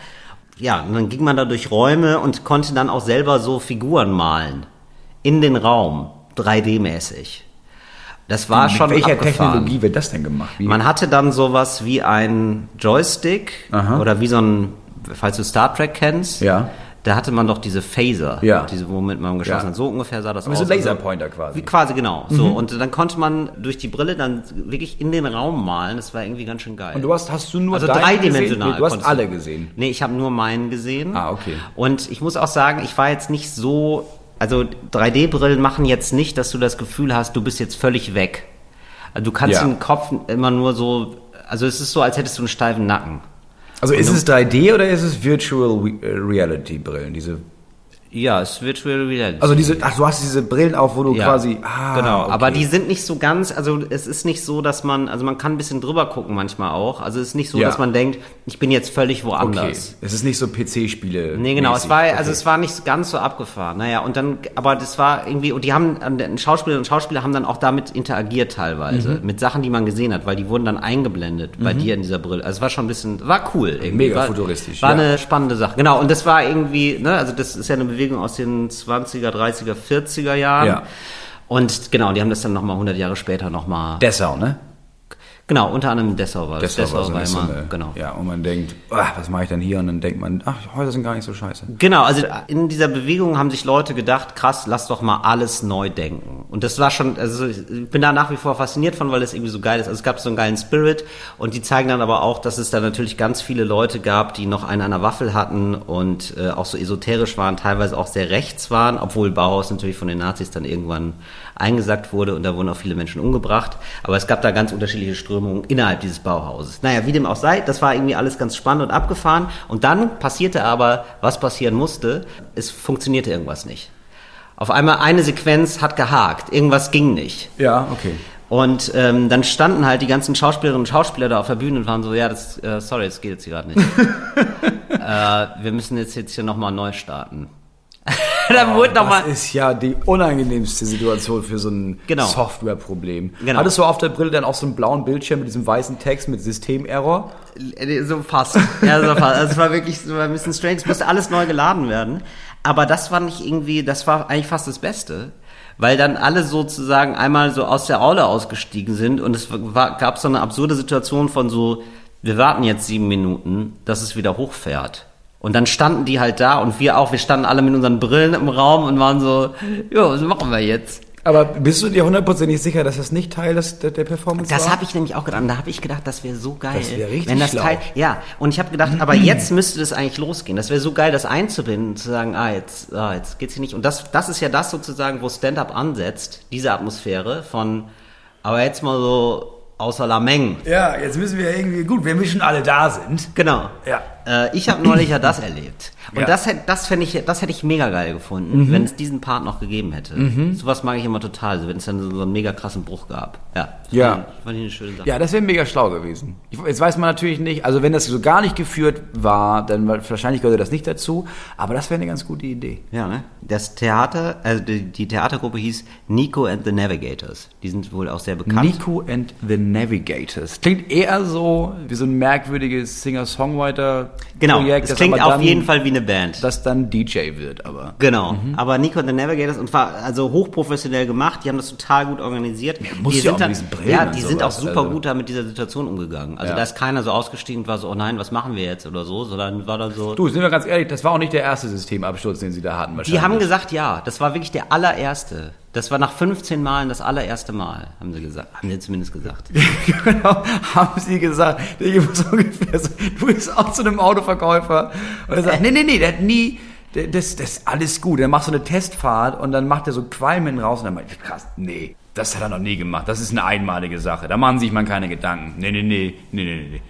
B: Ja, und dann ging man da durch Räume und konnte dann auch selber so Figuren malen. In den Raum, 3D-mäßig. Das war schon
C: Mit welcher
B: abgefahren.
C: Technologie wird das denn gemacht? Wie?
B: Man hatte dann sowas wie ein Joystick
C: Aha.
B: oder wie so ein, falls du Star Trek kennst,
C: Ja.
B: Da hatte man doch diese Phaser,
C: Ja.
B: diese, womit man geschossen
C: Ja.
B: hat. So ungefähr sah das
C: Aber
B: aus.
C: so
B: Also-
C: Laserpointer quasi.
B: Wie quasi, genau. So, und dann konnte man durch die Brille dann wirklich in den Raum malen. Das war irgendwie ganz schön geil.
C: Und du hast, hast du nur
B: also dreidimensional.
C: Nee, du hast alle gesehen.
B: Nee, ich habe nur meinen gesehen.
C: Ah, okay.
B: Und ich muss auch sagen, ich war jetzt nicht so. Also 3D-Brillen machen jetzt nicht, dass du das Gefühl hast, du bist jetzt völlig weg. Also du kannst
C: Ja.
B: den Kopf immer nur so. Also es ist so, als hättest du einen steifen Nacken.
C: Also ist es 3D oder ist es Virtual äh, Reality Brillen? Diese,
B: Ja, es ist Virtual Reality.
C: also diese, ach, du hast diese Brillen auf, wo du
B: Ja,
C: quasi, ah,
B: genau,
C: okay.
B: aber die sind nicht so ganz, also es ist nicht so, dass man, also man kann ein bisschen drüber gucken manchmal auch. Also es ist nicht so,
C: Ja.
B: dass man denkt, ich bin jetzt völlig
C: okay.
B: woanders.
C: Es ist nicht so PC-Spiele.
B: Nee, genau, es war,
C: okay.
B: also es war nicht ganz so abgefahren. Naja, und dann, aber das war irgendwie, und die haben, Schauspielerinnen und Schauspieler haben dann auch damit interagiert teilweise,
C: Mhm.
B: mit Sachen, die man gesehen hat, weil die wurden dann eingeblendet bei dir in dieser Brille. Also es war schon ein bisschen, war cool irgendwie.
C: Mega
B: war,
C: futuristisch,
B: War
C: ja.
B: eine spannende Sache. Genau, und das war irgendwie, ne, also das ist ja eine Bewegung aus den 20er, 30er, 40er Jahren.
C: Ja.
B: Und genau, die haben das dann nochmal 100 Jahre später nochmal,
C: Dessau, ne?
B: Genau, unter anderem Dessau war das.
C: Dessau, war so,
B: war
C: so
B: immer,
C: eine,
B: genau.
C: Ja, und man denkt, ah, was mache ich denn hier? Und dann denkt man, ach, Häuser sind gar nicht so scheiße.
B: Genau, also in dieser Bewegung haben sich Leute gedacht, krass, lass doch mal alles neu denken. Und das war schon, also ich bin da nach wie vor fasziniert von, weil es irgendwie so geil ist. Also es gab so einen geilen Spirit und die zeigen dann aber auch, dass es da natürlich ganz viele Leute gab, die noch einen an der Waffel hatten und äh, auch so esoterisch waren, teilweise auch sehr rechts waren, obwohl Bauhaus natürlich von den Nazis dann irgendwann eingesackt wurde und da wurden auch viele Menschen umgebracht. Aber es gab da ganz unterschiedliche Strömungen innerhalb dieses Bauhauses. Naja, wie dem auch sei, das war irgendwie alles ganz spannend und abgefahren. Und dann passierte aber, was passieren musste, es funktionierte irgendwas nicht. Auf einmal eine Sequenz hat gehakt, irgendwas ging nicht.
C: Ja, okay.
B: Und ähm, dann standen halt die ganzen Schauspielerinnen und Schauspieler da auf der Bühne und waren so, ja, das, äh, sorry, das geht jetzt hier gerade nicht. [laughs] äh, wir müssen jetzt, jetzt hier nochmal neu starten. [laughs] dann wurde nochmal...
C: Das ist ja die unangenehmste Situation für so ein
B: Genau.
C: Softwareproblem.
B: Genau.
C: Hattest du auf der Brille dann auch so einen blauen Bildschirm mit diesem weißen Text mit Systemerror?
B: Äh, So fast. Ja, so fast. Also es war wirklich so ein bisschen strange. Es musste alles neu geladen werden. Aber das war nicht irgendwie, das war eigentlich fast das Beste. Weil dann alle sozusagen einmal so aus der Aule ausgestiegen sind und es war, gab so eine absurde Situation von so, wir warten jetzt sieben Minuten, dass es wieder hochfährt. Und dann standen die halt da und wir auch, wir standen alle mit unseren Brillen im Raum und waren so, ja, was machen wir jetzt?
C: Aber bist du dir hundertprozentig sicher, dass das nicht Teil des, der, der Performance
B: Das
C: war?
B: habe ich nämlich auch gedacht. Da habe ich gedacht, das wäre so geil.
C: Das wär richtig
B: wenn das
C: schlau.
B: Teil, ja, und ich habe gedacht, aber [clears throat] jetzt müsste das eigentlich losgehen. Das wäre so geil, das einzubinden, zu sagen, ah, jetzt, ah, jetzt geht's hier nicht. Und das, das ist ja das sozusagen, wo Stand-up ansetzt, diese Atmosphäre von, aber jetzt mal so außer la Menge.
C: Ja, jetzt müssen wir irgendwie, gut, wenn wir schon alle da sind.
B: Genau.
C: Ja.
B: Äh, ich habe neulich ja das erlebt. Und
C: Ja. Mhm.
B: das, das, ich, das hätte ich mega geil gefunden, wenn es diesen Part noch gegeben hätte. Sowas mag ich immer total, wenn es dann so, so einen mega krassen Bruch gab. Ja.
C: Ja.
B: Fand ich, fand ich eine schöne Sache.
C: Ja, das wäre mega schlau gewesen. Ich, jetzt weiß man natürlich nicht, also wenn das so gar nicht geführt war, dann wa- wahrscheinlich gehörte das nicht dazu, aber das wäre eine ganz gute Idee.
B: Ja, ne? Das Theater, also die, die Theatergruppe hieß Nico and the Navigators. Die sind wohl auch sehr bekannt.
C: Nico and the Navigators. Klingt eher so wie so ein merkwürdiges Singer-Songwriter-Projekt,
B: genau, es
C: das
B: klingt auf
C: dann,
B: jeden Fall wie eine Band.
C: das dann DJ wird, aber.
B: Genau, aber Nico and the Navigators und war also hochprofessionell gemacht, die haben das total gut organisiert.
C: muss
B: die
C: ja auch
B: sind da-
C: diesen Brillen
B: Ja,
C: und
B: die sind auch super
C: also.
B: gut da mit dieser Situation umgegangen. Also
C: Ja.
B: da ist keiner so ausgestiegen und war so, oh nein, was machen wir jetzt oder so, sondern war dann so.
C: Du, sind wir ganz ehrlich, das war auch nicht der erste Systemabsturz, den sie da hatten
B: die
C: wahrscheinlich.
B: haben gesagt, ja, das war wirklich der allererste. Das war nach 15 Malen das allererste Mal, haben sie gesagt. Haben sie zumindest gesagt. [laughs]
C: genau, haben sie gesagt. Ich muss ungefähr so, du bist auch zu einem Autoverkäufer. Und er sagt, nee, nee, nee, der hat nie, der- das, das ist alles gut. Er macht so eine Testfahrt und dann macht er so Qualmen raus und dann meint, krass, nee, das hat er noch nie gemacht. Das ist eine einmalige Sache. Da machen sich man keine Gedanken. Nee, nee, nee, nee, nee, nee.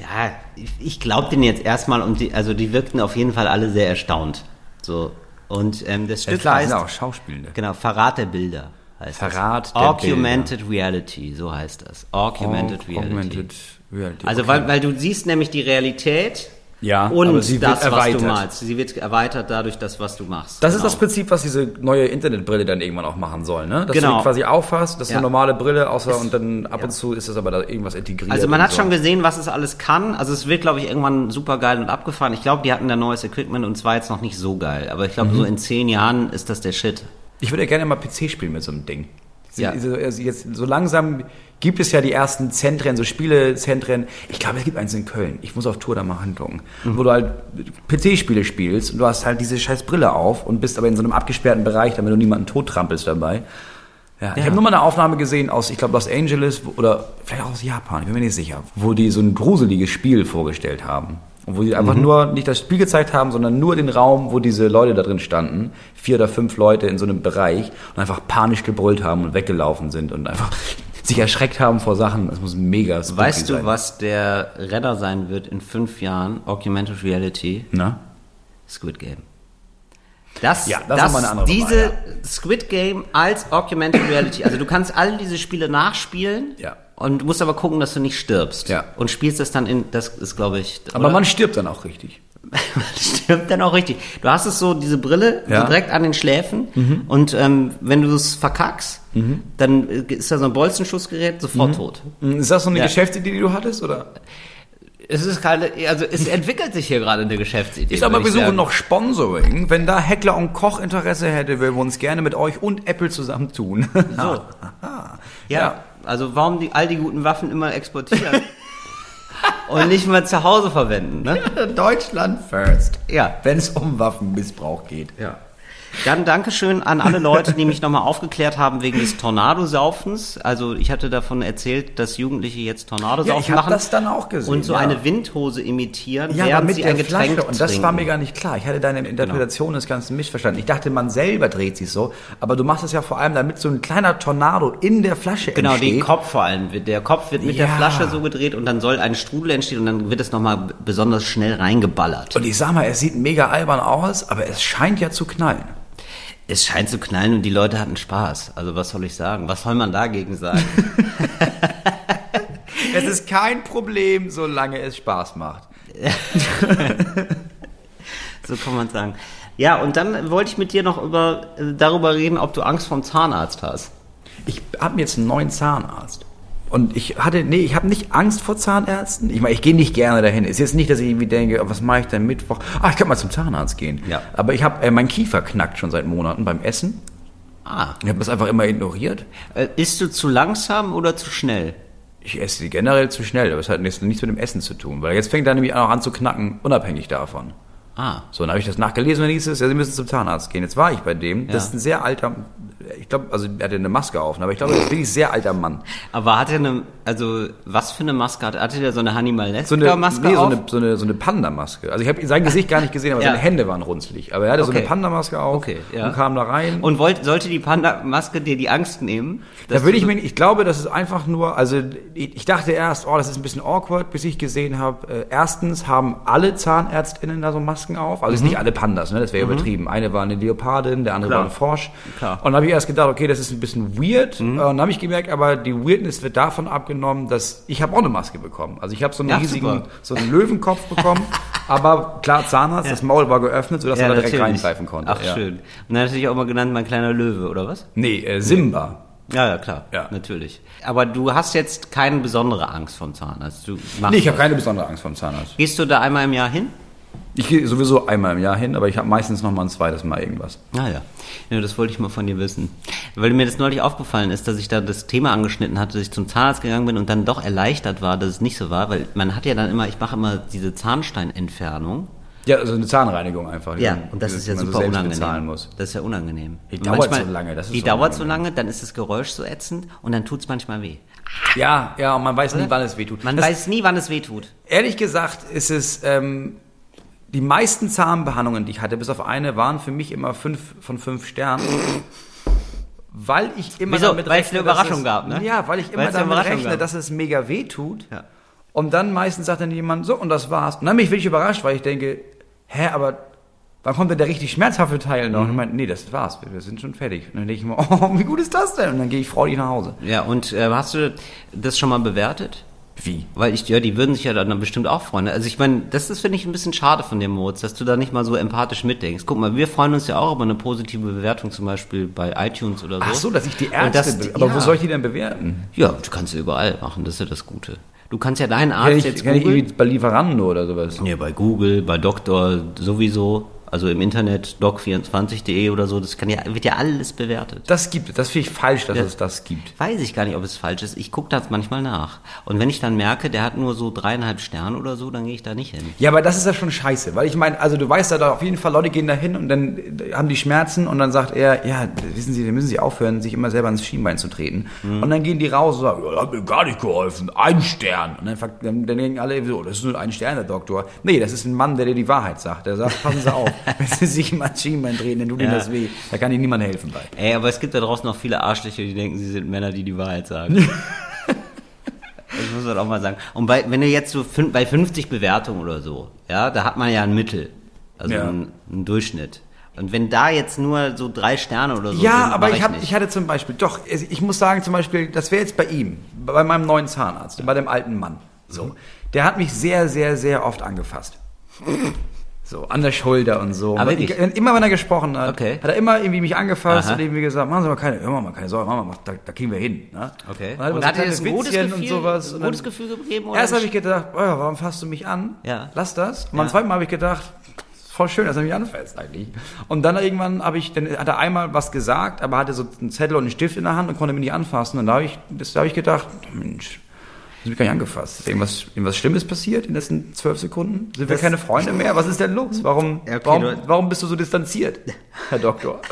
B: Ja, ich, ich glaube denen jetzt erstmal und die, also die wirkten auf jeden Fall alle sehr erstaunt. So. Und ähm, das Stück
C: klar,
B: heißt,
C: auch Schauspielende.
B: genau, Verrat der Bilder. Heißt
C: Verrat
B: das.
C: der
B: Augmented Reality, so heißt das. Augmented Reality.
C: Augmented Reality.
B: Also
C: okay.
B: weil, weil du siehst nämlich die Realität
C: Ja,
B: und
C: sie wird
B: das, was
C: erweitert.
B: du malst. Sie wird erweitert dadurch das, was du machst.
C: Das ist
B: Genau.
C: das Prinzip, was diese neue Internetbrille dann irgendwann auch machen soll, ne? Dass du
B: Genau.
C: die quasi aufhast, das ist
B: Ja.
C: eine normale Brille, außer und dann ab
B: ja.
C: und zu ist das aber da irgendwas integriert.
B: Also man hat
C: so.
B: schon gesehen, was es alles kann. Also es wird, glaube ich, irgendwann super geil und abgefahren. Ich glaube, die hatten da neues Equipment und zwar jetzt noch nicht so geil. Aber ich
C: Mhm.
B: glaube, so in zehn Jahren ist das der Shit.
C: Ich würde ja gerne mal PC spielen mit so einem Ding.
B: Ja.
C: Also jetzt, so langsam gibt es ja die ersten Zentren, so Spielezentren. Ich glaube, es gibt eins in Köln. Ich muss auf Tour da mal hingucken.
B: Mhm.
C: Wo du halt PC-Spiele spielst und du hast halt diese scheiß Brille auf und bist aber in so einem abgesperrten Bereich, damit du niemanden tottrampelst dabei. Ja, ich
B: Ja.
C: habe nur mal eine Aufnahme gesehen aus, ich glaube, Los Angeles oder vielleicht auch aus Japan, ich bin mir nicht sicher, wo die so ein gruseliges Spiel vorgestellt haben. Und wo die einfach
B: Mhm.
C: nur nicht das Spiel gezeigt haben, sondern nur den Raum, wo diese Leute da drin standen. Vier oder fünf Leute in so einem Bereich und einfach panisch gebrüllt haben und weggelaufen sind und einfach [laughs] sich erschreckt haben vor Sachen. Das muss mega spooky
B: Weißt du,
C: sein.
B: was der Renner sein wird in fünf Jahren? Augmented Reality,
C: Na?
B: Squid Game. Das,
C: Ja, das ist noch mal eine andere
B: diese
C: Nummer,
B: Squid Game als Augmented Reality. Also du kannst all diese Spiele nachspielen.
C: Ja.
B: Und du musst aber gucken, dass du nicht stirbst.
C: Ja.
B: Und spielst das dann in, das ist glaube ich.
C: Aber man stirbt dann auch richtig. [laughs]
B: Man stirbt dann auch richtig. Du hast es so, diese Brille,
C: Ja. Mhm.
B: so direkt an den Schläfen. Und ähm, wenn du es verkackst, dann äh, ist da so ein Bolzenschussgerät, sofort tot.
C: Ist das so eine
B: Ja.
C: Geschäftsidee, die du hattest? Oder?
B: Es ist gerade, also es entwickelt sich hier gerade eine Geschäftsidee.
C: Ich sag mal, wir suchen noch Sponsoring. Wenn da Heckler und Koch Interesse hätte, würden wir uns gerne mit euch und Apple zusammentun.
B: So. [laughs] Ja, also warum die, all die guten Waffen immer exportieren [laughs] und nicht mal zu Hause verwenden, ne?
C: Deutschland first.
B: Ja.
C: Wenn es um Waffenmissbrauch geht.
B: Ja. Dann Dankeschön an alle Leute, die mich nochmal aufgeklärt haben wegen des Tornadosaufens. Also ich hatte davon erzählt, dass Jugendliche jetzt Tornadosaufen
C: Ja,
B: machen.
C: das dann auch gesehen,
B: Und so
C: ja.
B: eine Windhose imitieren,
C: Ja,
B: während
C: mit
B: sie
C: der
B: ein Getränk
C: Flasche. Und das
B: trinken.
C: war mir gar nicht klar. Ich hatte deine Interpretation des Ganzen missverstanden. Ich dachte, man selber dreht sich so. Aber du machst es ja vor allem, damit so ein kleiner Tornado in der Flasche
B: Genau,
C: entsteht.
B: den Kopf vor allem. Der Kopf wird mit der
C: Ja.
B: Flasche so gedreht und dann soll ein Strudel entstehen und dann wird es nochmal besonders schnell reingeballert.
C: Und ich sag mal, es sieht mega albern aus, aber es scheint ja zu knallen.
B: Es scheint zu knallen und die Leute hatten Spaß. Also was soll ich sagen? Was soll man dagegen sagen? [laughs]
C: Es ist kein Problem, solange es Spaß macht. [laughs]
B: so kann man sagen. Ja, und dann wollte ich mit dir noch über, darüber reden, ob du Angst vom Zahnarzt hast.
C: Ich habe jetzt einen neuen Zahnarzt. Und ich hatte, nee, ich habe nicht Angst vor Zahnärzten. Ich meine, ich gehe nicht gerne dahin. Ist jetzt nicht, dass ich irgendwie denke, oh, was mache ich denn Mittwoch? Ah, ich könnte mal zum Zahnarzt gehen.
B: Ja.
C: Aber ich habe, äh, mein Kiefer knackt schon seit Monaten beim Essen.
B: Ah.
C: Ich habe das einfach immer ignoriert.
B: Äh, isst du zu langsam oder zu schnell?
C: Ich esse generell zu schnell, aber es hat nichts, mit dem Essen zu tun. Weil jetzt fängt er nämlich auch an zu knacken, unabhängig davon.
B: Ah.
C: So, dann habe ich das nachgelesen und dann hieß es, ja, Sie müssen zum Zahnarzt gehen. Jetzt war ich bei dem. Das
B: Ja.
C: ist ein sehr alter, ich glaube, also er hatte eine Maske auf, aber ich glaube, das ist wirklich ein sehr alter Mann.
B: Aber hat er eine, also was für eine Maske hat er? Hatte der so eine Hannibal
C: So nee, so
B: auf?
C: eine, so eine, so eine Panda-Maske. Also ich habe sein Gesicht gar nicht gesehen, aber
B: Ja.
C: seine Hände waren runzlig. Aber er hatte so
B: Okay.
C: eine Panda-Maske auf
B: Okay, ja.
C: und kam da rein.
B: Und wollt, sollte die Panda-Maske dir die Angst nehmen?
C: da würde ich
B: so-
C: mir, ich glaube, das ist einfach nur, also ich, ich dachte erst, oh, das ist ein bisschen awkward, bis ich gesehen habe, äh, erstens haben alle ZahnärztInnen da so Masken auf, also es ist nicht alle Pandas, ne, das wäre übertrieben. Eine war eine Leopardin, der andere
B: Mhm. Klar.
C: war ein Frosch.
B: Klar. Mhm.
C: Und habe ich erst gedacht, okay, das ist ein bisschen weird. Und dann habe ich gemerkt, aber die Weirdness wird davon abgenommen, dass ich habe auch eine Maske bekommen. Also ich habe so einen
B: Ja,
C: riesigen,
B: super.
C: so einen Löwenkopf bekommen, [laughs] aber klar, Zahnarzt, das Maul war geöffnet, sodass er da direkt reingreifen konnte.
B: Ach,
C: ja.
B: schön. Und dann natürlich auch mal genannt, mein kleiner Löwe, oder was?
C: Nee, äh, Simba.
B: Ja, ja, klar.
C: Ja.
B: Natürlich. Aber du hast jetzt keine besondere Angst vom Zahnarzt. Du
C: Nee, ich habe keine besondere Angst vom Zahnarzt.
B: Gehst du da einmal im Jahr hin?
C: Ich gehe sowieso einmal im Jahr hin, aber ich habe meistens noch mal ein zweites Mal irgendwas.
B: Ah ja. ja, das wollte ich mal von dir wissen. Weil mir das neulich aufgefallen ist, dass ich da das Thema angeschnitten hatte, dass ich zum Zahnarzt gegangen bin und dann doch erleichtert war, dass es nicht so war, weil man hat ja dann immer, ich mache immer diese Zahnsteinentfernung.
C: Ja, also eine Zahnreinigung einfach.
B: Ja, und das ist ja
C: so
B: super
C: selbst
B: unangenehm.
C: muss.
B: Das ist ja unangenehm.
C: Die
B: Und
C: dauert so lange,
B: die
C: so
B: dauert so lange, dann ist das Geräusch so ätzend und dann tut's manchmal weh.
C: Ja, ja, und man weiß nie, wann es wehtut.
B: Man
C: Das-
B: weiß nie, wann es weh tut.
C: Ehrlich gesagt ist es, ähm, die meisten Zahnbehandlungen, die ich hatte, bis auf eine, waren für mich immer fünf von fünf Sternen. Weil ich immer
B: Wieso?
C: damit
B: Weil es eine Überraschung
C: es,
B: gab, ne?
C: Ja, weil ich
B: Weil
C: immer
B: eine
C: damit rechne,
B: gab.
C: dass es mega weh tut.
B: Ja.
C: Und dann meistens sagt dann jemand, so, und das war's. Und dann bin ich wirklich überrascht, weil ich denke, hä, aber wann kommt denn der richtig schmerzhafte Teil noch? Und ich meine, nee, das war's, wir, wir sind schon fertig. Und dann denke ich mir, [laughs] oh, wie gut ist das denn? Und dann gehe ich freudig nach Hause.
B: Ja, und äh, hast du das schon mal bewertet?
C: Wie?
B: Weil ich, ja, die würden sich ja dann bestimmt auch freuen. Also ich meine, das ist, finde ich, ein bisschen schade von dem Moritz, dass du da nicht mal so empathisch mitdenkst. Guck mal, wir freuen uns ja auch über eine positive Bewertung, zum Beispiel bei iTunes oder so.
C: Ach so, dass ich die Ärzte, be- aber
B: ja.
C: wo soll ich die denn bewerten?
B: Ja, du kannst ja überall machen, das ist ja das Gute. Du kannst ja deinen Arzt
C: Kann ich,
B: jetzt
C: kann ich bei Lieferando oder sowas?
B: Ja, bei Google, bei Doktor sowieso, also im Internet doc24.de oder so, das kann ja, wird ja alles bewertet.
C: Das gibt es. Das finde ich falsch, dass
B: Ja.
C: es das gibt.
B: Weiß ich gar nicht, ob es falsch ist. Ich gucke das manchmal nach. Und wenn ich dann merke, der hat nur so dreieinhalb Sterne oder so, dann gehe ich da nicht hin.
C: Ja, aber das ist ja schon scheiße, weil ich meine, also du weißt ja da auf jeden Fall, Leute gehen da hin und dann äh, haben die Schmerzen und dann sagt er, ja, wissen Sie, dann müssen Sie aufhören, sich immer selber ins Schienbein zu treten.
B: Mhm.
C: Und dann gehen die raus und sagen, ja, das hat mir gar nicht geholfen, ein Stern. Und dann, dann, dann denken alle, so, das ist nur ein Stern, der Doktor. Nee, das ist ein Mann, der dir die Wahrheit sagt. Der sagt, passen Sie auf, wenn Sie sich ins Schienbein treten, dann tut Ihnen
B: Ja.
C: das weh. Da kann Ihnen niemand helfen bei.
B: Ey, aber es gibt da draußen noch viele Arschlöcher, die denken, sie sind Männer, die die Wahrheit sagen. das muss man auch mal sagen. Und bei, wenn du jetzt so bei 50 Bewertungen oder so, ja, da hat man ja ein Mittel, also
C: Ja.
B: einen, einen Durchschnitt. Und wenn da jetzt nur so drei Sterne oder so
C: Ja,
B: sind,
C: aber ich, hab, ich hatte zum Beispiel, doch, ich muss sagen, zum Beispiel, das wäre jetzt bei ihm, bei meinem neuen Zahnarzt, bei dem alten Mann. So. Der hat mich sehr, sehr, sehr oft angefasst. So, an der Schulter und so.
B: Wirklich?
C: ich, immer wenn er gesprochen hat,
B: Okay.
C: hat er immer irgendwie mich angefasst
B: Aha.
C: und irgendwie gesagt, machen Sie mal keine, hör mal, mal keine Sorge, Mama, da, da kriegen wir hin. Ne?
B: Okay.
C: Und, hat
B: Und hat
C: kleine
B: das ein gutes Gefühl-
C: und sowas.
B: ein gutes Gefühl gegeben, oder
C: Erst habe ich gedacht, oh, warum fasst du mich an?
B: Ja.
C: Lass das. Und beim
B: Ja.
C: zweiten Mal habe ich gedacht, voll schön, dass er mich anfasst eigentlich. Und dann irgendwann habe ich, dann hat er einmal was gesagt, aber hatte so einen Zettel und einen Stift in der Hand und konnte mich nicht anfassen. Und da habe ich, das- da habe ich gedacht, Mensch, das mich gar nicht angefasst. Ist irgendwas, irgendwas Schlimmes passiert in den letzten zwölf Sekunden? Sind wir keine Freunde mehr? Was ist denn los? Warum,
B: okay,
C: warum, warum bist du so distanziert, Herr Doktor? [laughs]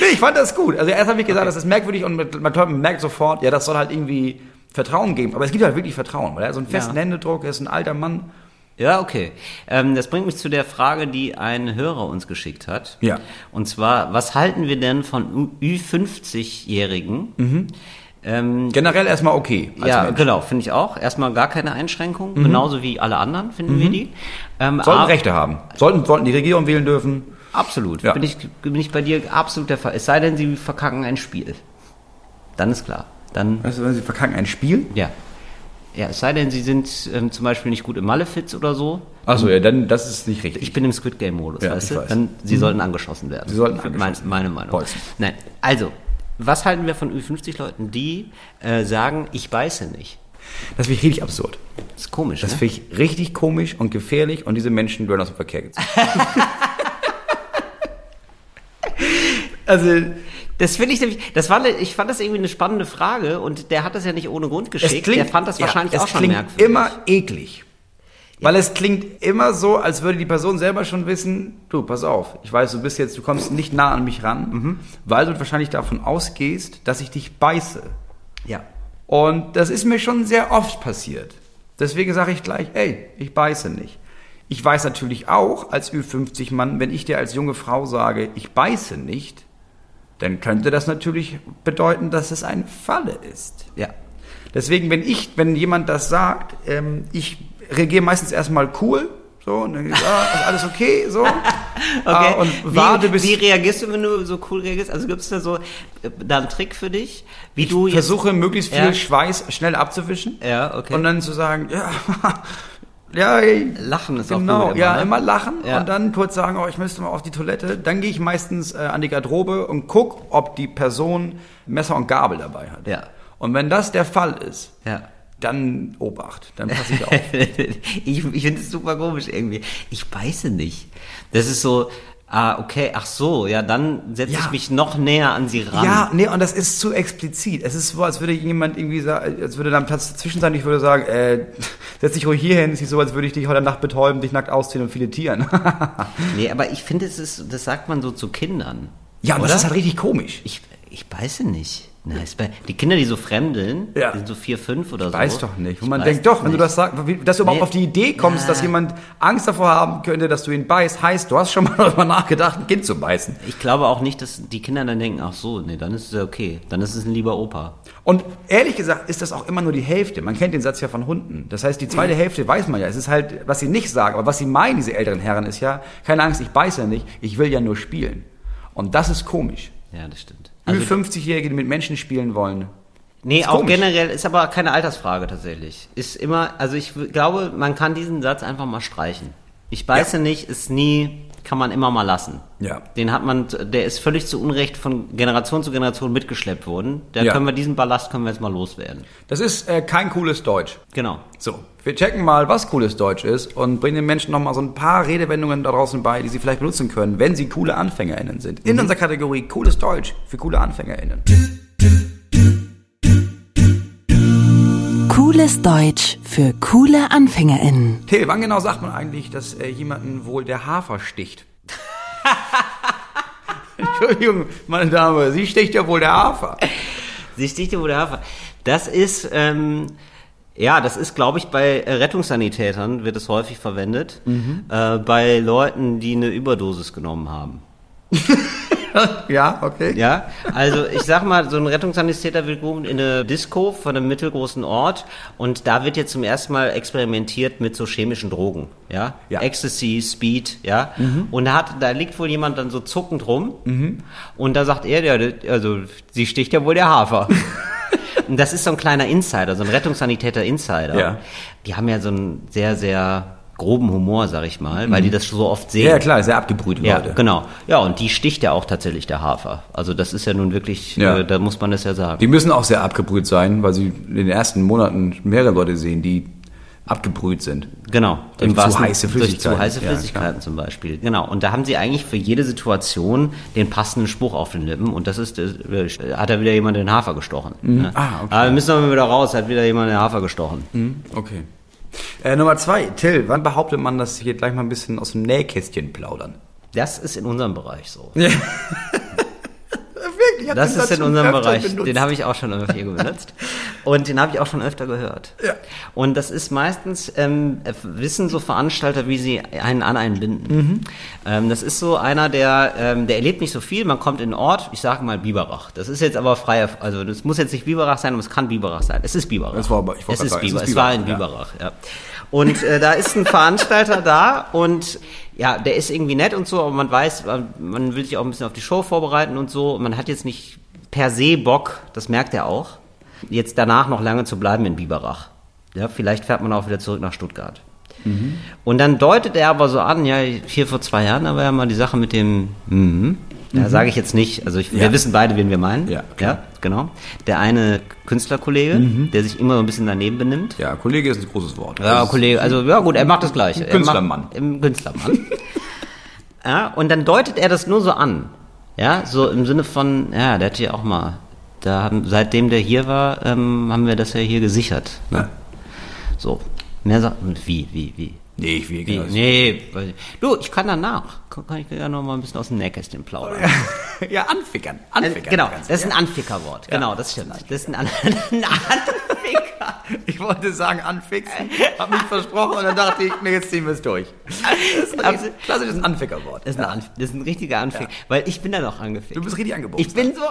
C: nee, ich fand das gut. Also erst habe ich gesagt, das ist merkwürdig und man, merkt sofort, ja, das soll halt irgendwie Vertrauen geben. Aber es gibt halt wirklich Vertrauen, weil er hat so einen festen
B: Ja.
C: Händedruck, er ist ein alter Mann.
B: Ja, okay. Ähm, das bringt mich zu der Frage, die ein Hörer uns geschickt hat.
C: Ja.
B: Und zwar, was halten wir denn von Ü50-Jährigen? Ähm,
C: Generell erstmal okay.
B: ja,
C: Mensch.
B: genau, finde ich auch. Erstmal gar keine Einschränkung, genauso wie alle anderen finden wir die. Ähm,
C: Sollten
B: aber-
C: Rechte haben. Sollten, sollten die Regierung wählen dürfen.
B: Absolut.
C: Ja.
B: Bin, ich, bin ich bei dir absolut der Fall. Es sei denn, sie verkacken ein Spiel. Dann ist klar. Dann,
C: Weißt du, wenn sie verkacken ein Spiel?
B: ja. Ja, es sei denn, sie sind ähm, zum Beispiel nicht gut im Malefiz oder so.
C: Achso, ja, dann, das ist nicht richtig.
B: Ich bin im Squid Game Modus,
C: Ja,
B: weißt du?
C: weiß.
B: Dann, sie sollten angeschossen werden.
C: Sie sollten
B: Meine,
C: angeschossen
B: meine Meinung.
C: Bolzen.
B: Nein, also, was halten wir von Ü50-Leuten, die äh, sagen, ich beiße nicht?
C: das finde ich richtig absurd.
B: Das ist komisch,
C: Das
B: ne?
C: finde ich richtig komisch und gefährlich und diese Menschen gehören aus dem Verkehr gezogen. [laughs] also,
B: Das finde ich nämlich, das war, ich fand das irgendwie eine spannende Frage und der hat das ja nicht ohne Grund geschickt. der fand das
C: ja,
B: wahrscheinlich
C: es
B: auch schon
C: klingt
B: merkwürdig.
C: immer eklig. Weil es klingt immer so, als würde die Person selber schon wissen, du, pass auf, ich weiß, du bist jetzt, du kommst nicht nah an mich ran,
B: Mhm.
C: weil du wahrscheinlich davon ausgehst, dass ich dich beiße.
B: Ja.
C: Und das ist mir schon sehr oft passiert. Deswegen sage ich gleich, ey, ich beiße nicht. Ich weiß natürlich auch als Ü50-Mann, wenn ich dir als junge Frau sage, ich beiße nicht, dann könnte das natürlich bedeuten, dass es eine Falle ist.
B: Ja.
C: Deswegen, wenn ich, wenn jemand das sagt, ähm, ich reagiere meistens erstmal cool, so, und dann, ja, ist alles okay, so. [laughs]
B: Okay.
C: Ah, und
B: wie,
C: warte bis
B: wie reagierst du, wenn du so cool reagierst? Also gibt es da so äh, da einen Trick für dich, wie du jetzt
C: versuche möglichst viel
B: Ja.
C: Schweiß schnell abzuwischen.
B: Ja, okay.
C: Und dann zu sagen, ja, [laughs] ja, ey,
B: Lachen ist auch
C: genau,
B: gut
C: ja,
B: ne?
C: immer lachen
B: Ja.
C: und dann kurz sagen, oh, ich müsste mal auf die Toilette. Dann gehe ich meistens äh, an die Garderobe und guck, ob die Person Messer und Gabel dabei hat.
B: Ja.
C: Und wenn das der Fall ist,
B: Ja.
C: Dann Obacht, dann passe ich auf. [laughs]
B: ich ich finde es super komisch irgendwie. Ich beiße nicht. Das ist so, Ah, okay, ach so, ja, dann setze
C: Ja.
B: ich mich noch näher an sie ran.
C: Ja, nee, und das ist zu explizit. Es ist so, als würde jemand irgendwie sagen, als würde da ein Platz dazwischen sein. Ich würde sagen, äh, [laughs] setz dich ruhig hier hin. Es ist nicht so, als würde ich dich heute Nacht betäuben, dich nackt ausziehen und filetieren. [laughs]
B: Nee, aber ich finde, es ist, das sagt man so zu Kindern.
C: ja, und
B: Oder?
C: das ist halt richtig komisch.
B: Ich, ich weiß nicht. Na, ist bei, die Kinder, die so fremdeln,
C: Ja.
B: die sind so vier, fünf oder so.
C: Weiß doch nicht.
B: Ich
C: man denkt, doch, wenn du
B: nicht.
C: das sagst, dass du überhaupt
B: Nee.
C: auf die Idee kommst,
B: Ja.
C: dass jemand Angst davor haben könnte, dass du ihn beißt, heißt, du hast schon mal [laughs] darüber nachgedacht, ein Kind zu beißen.
B: Ich glaube auch nicht, dass die Kinder dann denken, ach so, nee, dann ist es ja okay. Dann ist es ein lieber Opa.
C: Und ehrlich gesagt ist das auch immer nur die Hälfte. Man kennt den Satz ja von Hunden. Das heißt, die zweite Hälfte weiß man ja. Es ist halt, was sie nicht sagen, aber was sie meinen, diese älteren Herren, ist ja, keine Angst, ich beiße ja nicht, ich will ja nur spielen. Und das ist komisch.
B: Ja, das stimmt.
C: Über
B: Also,
C: 50-Jährige, die mit Menschen spielen wollen.
B: nee,
C: ist
B: auch
C: komisch.
B: generell ist aber keine Altersfrage tatsächlich. Ist immer, also ich glaube, man kann diesen Satz einfach mal streichen. Ich beiße nicht, ist nie, kann man immer mal lassen.
C: Ja.
B: Den hat man, der ist völlig zu Unrecht von Generation zu Generation mitgeschleppt worden. Da
C: Ja.
B: können wir diesen Ballast können wir jetzt mal loswerden.
C: Das ist äh, kein cooles Deutsch.
B: Genau.
C: So, wir checken mal, was cooles Deutsch ist und bringen den Menschen nochmal so ein paar Redewendungen da draußen bei, die sie vielleicht benutzen können, wenn sie coole AnfängerInnen sind. In unserer Kategorie cooles Deutsch für coole AnfängerInnen.
A: Cooles Deutsch für coole AnfängerInnen.
C: Till, wann genau sagt man eigentlich, dass äh, jemanden wohl der Hafer sticht? [laughs] Entschuldigung, meine Dame, sie sticht ja wohl der Hafer.
B: Sie sticht dir, wo der Hafer. Das ist, ähm, ja, das ist, glaube ich, bei äh, Rettungssanitätern wird es häufig verwendet.
C: Mhm.
B: Äh, bei Leuten, die eine Überdosis genommen haben. [laughs] [laughs]
C: Ja, okay.
B: Ja, also ich sag mal, so ein Rettungssanitäter wird gerufen in eine Disco von einem mittelgroßen Ort und da wird jetzt zum ersten Mal experimentiert mit so chemischen Drogen, ja,
C: Ja.
B: Ecstasy, Speed, ja, und da hat, da liegt wohl jemand dann so zuckend rum und da sagt er, ja, also sie sticht ja wohl der Hafer. [laughs] Und das ist so ein kleiner Insider, so ein Rettungssanitäter-Insider.
C: Ja.
B: Die haben ja so einen sehr, sehr groben Humor, sag ich mal, weil die das so oft sehen.
C: Ja, klar, sehr abgebrüht,
B: Ja,
C: Leute.
B: genau. Ja, und die sticht ja auch tatsächlich der Hafer. Also das ist ja nun wirklich,
C: Ja.
B: äh, da muss man das ja sagen.
C: Die müssen auch sehr abgebrüht sein, weil sie in den ersten Monaten mehrere Leute sehen, die abgebrüht sind.
B: genau.
C: Durch zu
B: wahrsten-
C: heiße
B: Durch
C: Flüssigkeiten.
B: zu heiße
C: Ja,
B: Flüssigkeiten zum Beispiel. Genau. Und da haben sie eigentlich für jede Situation den passenden Spruch auf den Lippen. Und das ist, äh, hat er wieder jemand den Hafer gestochen. Ne?
C: Ah, okay.
B: Aber wir müssen aber wieder raus, hat wieder jemand den Hafer gestochen.
C: Okay. Äh, Nummer zwei, Till, wann behauptet man, dass hier gleich mal ein bisschen aus dem Nähkästchen plaudern?
B: Das ist in unserem Bereich so. [laughs]
C: Wirklich? Hat
B: Das ist in unserem Bereich.
C: benutzt?
B: Den habe ich auch schon öfter benutzt. Und den habe ich auch schon öfter gehört.
C: Ja.
B: Und das ist meistens, ähm, äh, wissen so Veranstalter, wie sie einen an einen binden.
C: Mhm.
B: Ähm, das ist so einer, der, ähm, der erlebt nicht so viel. Man kommt in einen Ort, ich sage mal Biberach. Das ist jetzt aber freier, also das muss jetzt nicht Biberach sein, aber es kann Biberach sein. Es ist Biberach.
C: Es war aber- ich
B: es ist
C: sagen, es
B: Biber.
C: ist
B: Es war in
C: Biberach,
B: Biberach, ja. Und äh, da ist ein Veranstalter da und ja, der ist irgendwie nett und so, aber man weiß, man- man will sich auch ein bisschen auf die Show vorbereiten und so. Man hat jetzt nicht per se Bock, das merkt er auch, jetzt danach noch lange zu bleiben in Biberach. Ja, vielleicht fährt man auch wieder zurück nach Stuttgart. Und dann deutet er aber so an, ja, hier vor zwei Jahren, da war ja mal die Sache mit dem, mhm. Da sage ich jetzt nicht, also ich,
C: Ja.
B: wir wissen beide, wen wir meinen.
C: Ja, klar.
B: ja genau. Der eine Künstlerkollege, der sich immer so ein bisschen daneben benimmt.
C: Ja, Kollege ist ein großes Wort.
B: Ja,
C: Das
B: Kollege, also ja gut, er macht das Gleiche.
C: Künstlermann.
B: Er Im Künstlermann. [laughs] ja, und dann deutet er das nur so an. Ja, so im Sinne von, ja, der hat hier auch mal, da haben, seitdem der hier war, ähm, haben wir das ja hier gesichert. Ne?
C: Ja.
B: So. Mehr sagt, wie, wie, wie?
C: Nee, ich will genau.
B: Nee, ich- du, ich kann danach. Kann, ich ja noch mal ein bisschen aus dem Nähkästchen plaudern. [laughs]
C: Ja, anfickern. Anfickern.
B: genau, das ist ein
C: ja.
B: Anfickerwort. Genau, das stimmt. Das ist ein, An [laughs] ein Anficker. [laughs]
C: Ich wollte sagen anfixen, hab mich versprochen und dann dachte ich, nee, jetzt ziehen wir es durch. Das ist ein klassisches Anfickerwort.
B: Das ist, ein, Anf das ist ein richtiger Anficker, weil ich bin da noch angefickt.
C: Du bist richtig angeboten.
B: Ich bin so.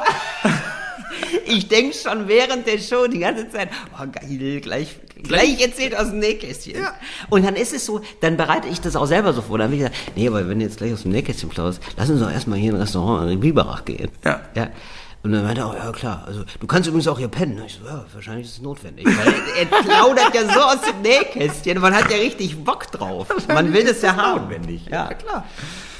B: ich denke schon während der Show die ganze Zeit, oh geil, gleich, gleich erzählt aus dem Nähkästchen.
C: Ja.
B: Und dann ist es so, dann bereite ich das auch selber so vor. Dann habe ich gesagt, nee, aber wenn du jetzt gleich aus dem Nähkästchen plaudest, lass uns doch erstmal hier in ein Restaurant in Biberach gehen.
C: Ja.
B: ja. Und dann meinte er auch, ja klar, also du kannst übrigens auch hier pennen. Ich so, ja, wahrscheinlich ist es notwendig. Weil er plaudert ja so aus dem Nähkästchen. Man hat ja richtig Bock drauf. Man will das ja haben.
C: notwendig.
B: Ja,
C: Ja, klar.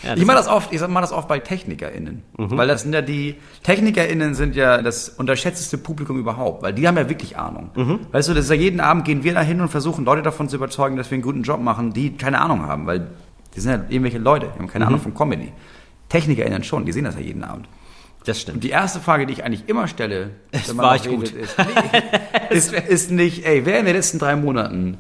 B: Ja,
C: ich mache das oft, ich mache das oft bei TechnikerInnen. Weil das sind ja die, TechnikerInnen sind ja das unterschätzteste Publikum überhaupt, weil die haben ja wirklich Ahnung. Weißt du, das ist ja jeden Abend gehen wir da hin und versuchen Leute davon zu überzeugen, dass wir einen guten Job machen, die keine Ahnung haben, weil die sind ja irgendwelche Leute, die haben keine Ahnung von Comedy. TechnikerInnen schon, die sehen das ja jeden Abend.
B: Das stimmt.
C: Und die erste Frage, die ich eigentlich immer stelle, [laughs] wenn
B: war
C: noch
B: ich gut.
C: ist, [laughs] nee, ist, ist nicht, ey, wer in den letzten drei Monaten,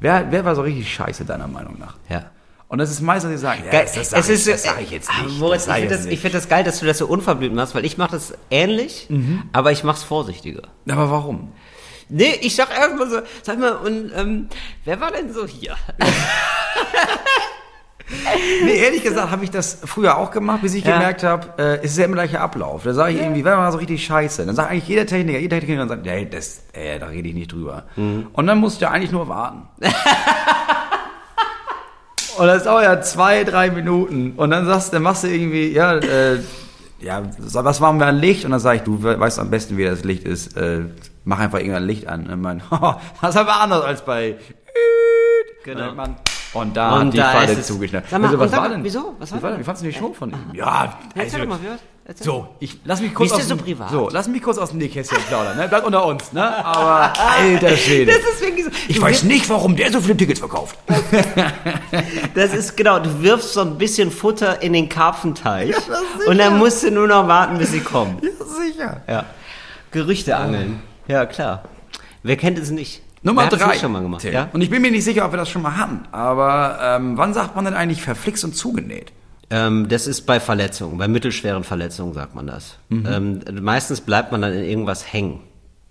C: wer, wer war so richtig scheiße, deiner Meinung nach?
B: Ja.
C: Und das ist meistens, die sagen, ja, das, das sage
B: es
C: ich, das sag ich jetzt nicht.
B: Moritz, ich finde das, ich find das geil, dass du das so unverblümt machst, weil ich mache das ähnlich,
C: Mhm.
B: aber ich mache es vorsichtiger.
C: Aber warum?
B: Nee, ich sag erstmal so, sag mal, und ähm, wer war denn so hier? [laughs]
C: Nee, ehrlich gesagt habe ich das früher auch gemacht, bis ich
B: Ja.
C: gemerkt habe, äh, es ist ja immer der gleiche Ablauf. Da sage ich irgendwie, wer war so richtig scheiße? Dann sagt eigentlich jeder Techniker, jeder Techniker dann sagt, hey, das, äh, da rede ich nicht drüber.
B: Mhm.
C: Und dann musst du ja eigentlich nur warten. [laughs] Und das dauert ja zwei, drei Minuten. Und dann sagst, dann machst du irgendwie, ja, äh, ja, was machen wir an Licht? Und dann sage ich, du we- weißt am besten, wie das Licht ist. Äh, mach einfach irgendein Licht an. Und man, [laughs] das ist aber anders als bei.
B: Genau.
C: Und, man, und da
B: Und
C: hat die
B: da
C: Falle zugeschnappt.
B: Sag mal,
C: also, was
B: sag
C: war denn?
B: wieso? Was war denn?
C: wie fandst du die Show von ihm? Ja,
B: Erzähl
C: also,
B: doch mal, wie? Erzähl.
C: so, ich lass mich kurz
B: Wie ist
C: aus dem,
B: so privat?
C: So, lass mich kurz aus dem Nähkästchen plaudern, ne? Bleibt unter uns, ne? Aber [laughs] alter Schwede.
B: Das ist wirklich so.
C: ich
B: du
C: weiß nicht, warum der so viele Tickets verkauft. [laughs]
B: Das ist genau, du wirfst so ein bisschen Futter in den Karpfenteich [laughs]
C: ist
B: und dann musst du nur noch warten, bis sie kommen.
C: Ja, sicher.
B: Ja. Gerüchte angeln. Ja, klar. Wer kennt es nicht?
C: Nummer drei.
B: nicht schon mal gemacht, ja?
C: Und ich bin mir nicht sicher, ob wir das schon mal hatten. Aber ähm, wann sagt man denn eigentlich verflixt und zugenäht?
B: Ähm, das ist bei Verletzungen, bei mittelschweren Verletzungen sagt man das.
C: Mhm.
B: Ähm, meistens bleibt man dann in irgendwas hängen.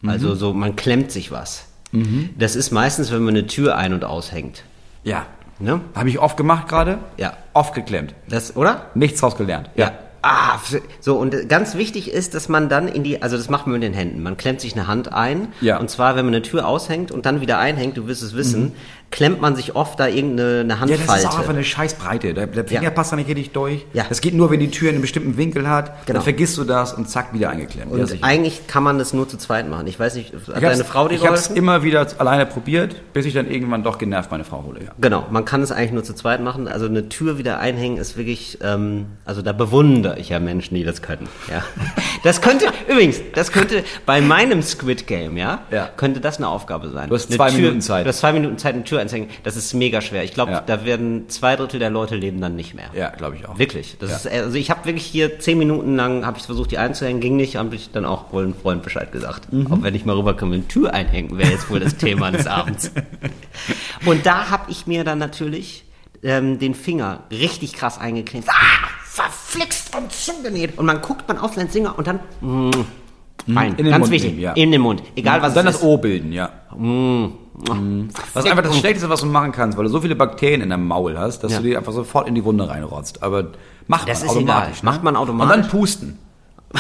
B: Also so, man klemmt sich was.
C: Mhm.
B: Das ist meistens, wenn man eine Tür ein- und aushängt.
C: Ja.
B: Ne?
C: Habe ich oft gemacht gerade?
B: Ja.
C: Oft geklemmt.
B: Das, oder?
C: Nichts draus gelernt.
B: Ja. Ah, so und ganz wichtig ist, dass man dann in die, also das macht man mit den Händen. Man klemmt sich eine Hand ein.
C: Ja.
B: Und zwar, wenn man eine Tür aushängt und dann wieder einhängt, du wirst es wissen, klemmt man sich oft da irgendeine eine
C: Mhm. Ja,
B: Handfalte.
C: das ist auch einfach eine Scheißbreite. Der, der Finger
B: Ja.
C: passt da nicht richtig durch.
B: Ja.
C: Das geht nur, wenn die Tür in einem bestimmten Winkel hat.
B: Genau.
C: Dann vergisst du das und zack, wieder eingeklemmt.
B: und
C: ja,
B: eigentlich kann man das nur zu zweit machen. Ich weiß nicht, hat deine Frau dir
C: ich hab's
B: geholfen?
C: immer wieder alleine probiert, bis ich dann irgendwann doch genervt meine Frau hole. Ja.
B: Genau, man kann es eigentlich nur zu zweit machen. Also eine Tür wieder einhängen ist wirklich, ähm, also da bewundere ich ja Menschen, die das können. Ja, [laughs] das könnte übrigens, das könnte bei meinem Squid Game, ja,
C: Ja.
B: könnte das eine Aufgabe sein.
C: Du hast
B: Eine
C: zwei
B: Tür,
C: Minuten Zeit.
B: Du hast zwei Minuten Zeit, eine Tür einzuhängen. Das ist mega schwer. Ich glaube,
C: Ja.
B: da werden zwei Drittel der Leute leben dann nicht mehr.
C: Ja, glaube ich auch.
B: Wirklich. Das
C: Ja.
B: ist, also ich habe wirklich hier zehn Minuten lang habe ich versucht, die einzuhängen, ging nicht, habe ich dann auch wohl einem Freund Bescheid gesagt.
C: Mhm.
B: Auch wenn ich mal rüberkomme, eine Tür einhängen wäre jetzt wohl das Thema des [laughs] Abends. Und da habe ich mir dann natürlich ähm, den Finger richtig krass eingeklemmt. Ah, verflixt und zugenäht. Und man guckt man auf seinen Finger und dann mm, rein.
C: in den
B: Ganz
C: Mund
B: wichtig.
C: nehmen, ja.
B: In den Mund. Egal was
C: und dann
B: es
C: das
B: ist.
C: O bilden, ja. Was einfach das Schlechteste, was du machen kannst, weil du so viele Bakterien in deinem Maul hast, dass
B: Ja.
C: du dir einfach sofort in die Wunde reinrotzt. Aber macht
B: Das
C: man
B: ist
C: automatisch.
B: egal. Macht man automatisch.
C: Und dann pusten. [laughs]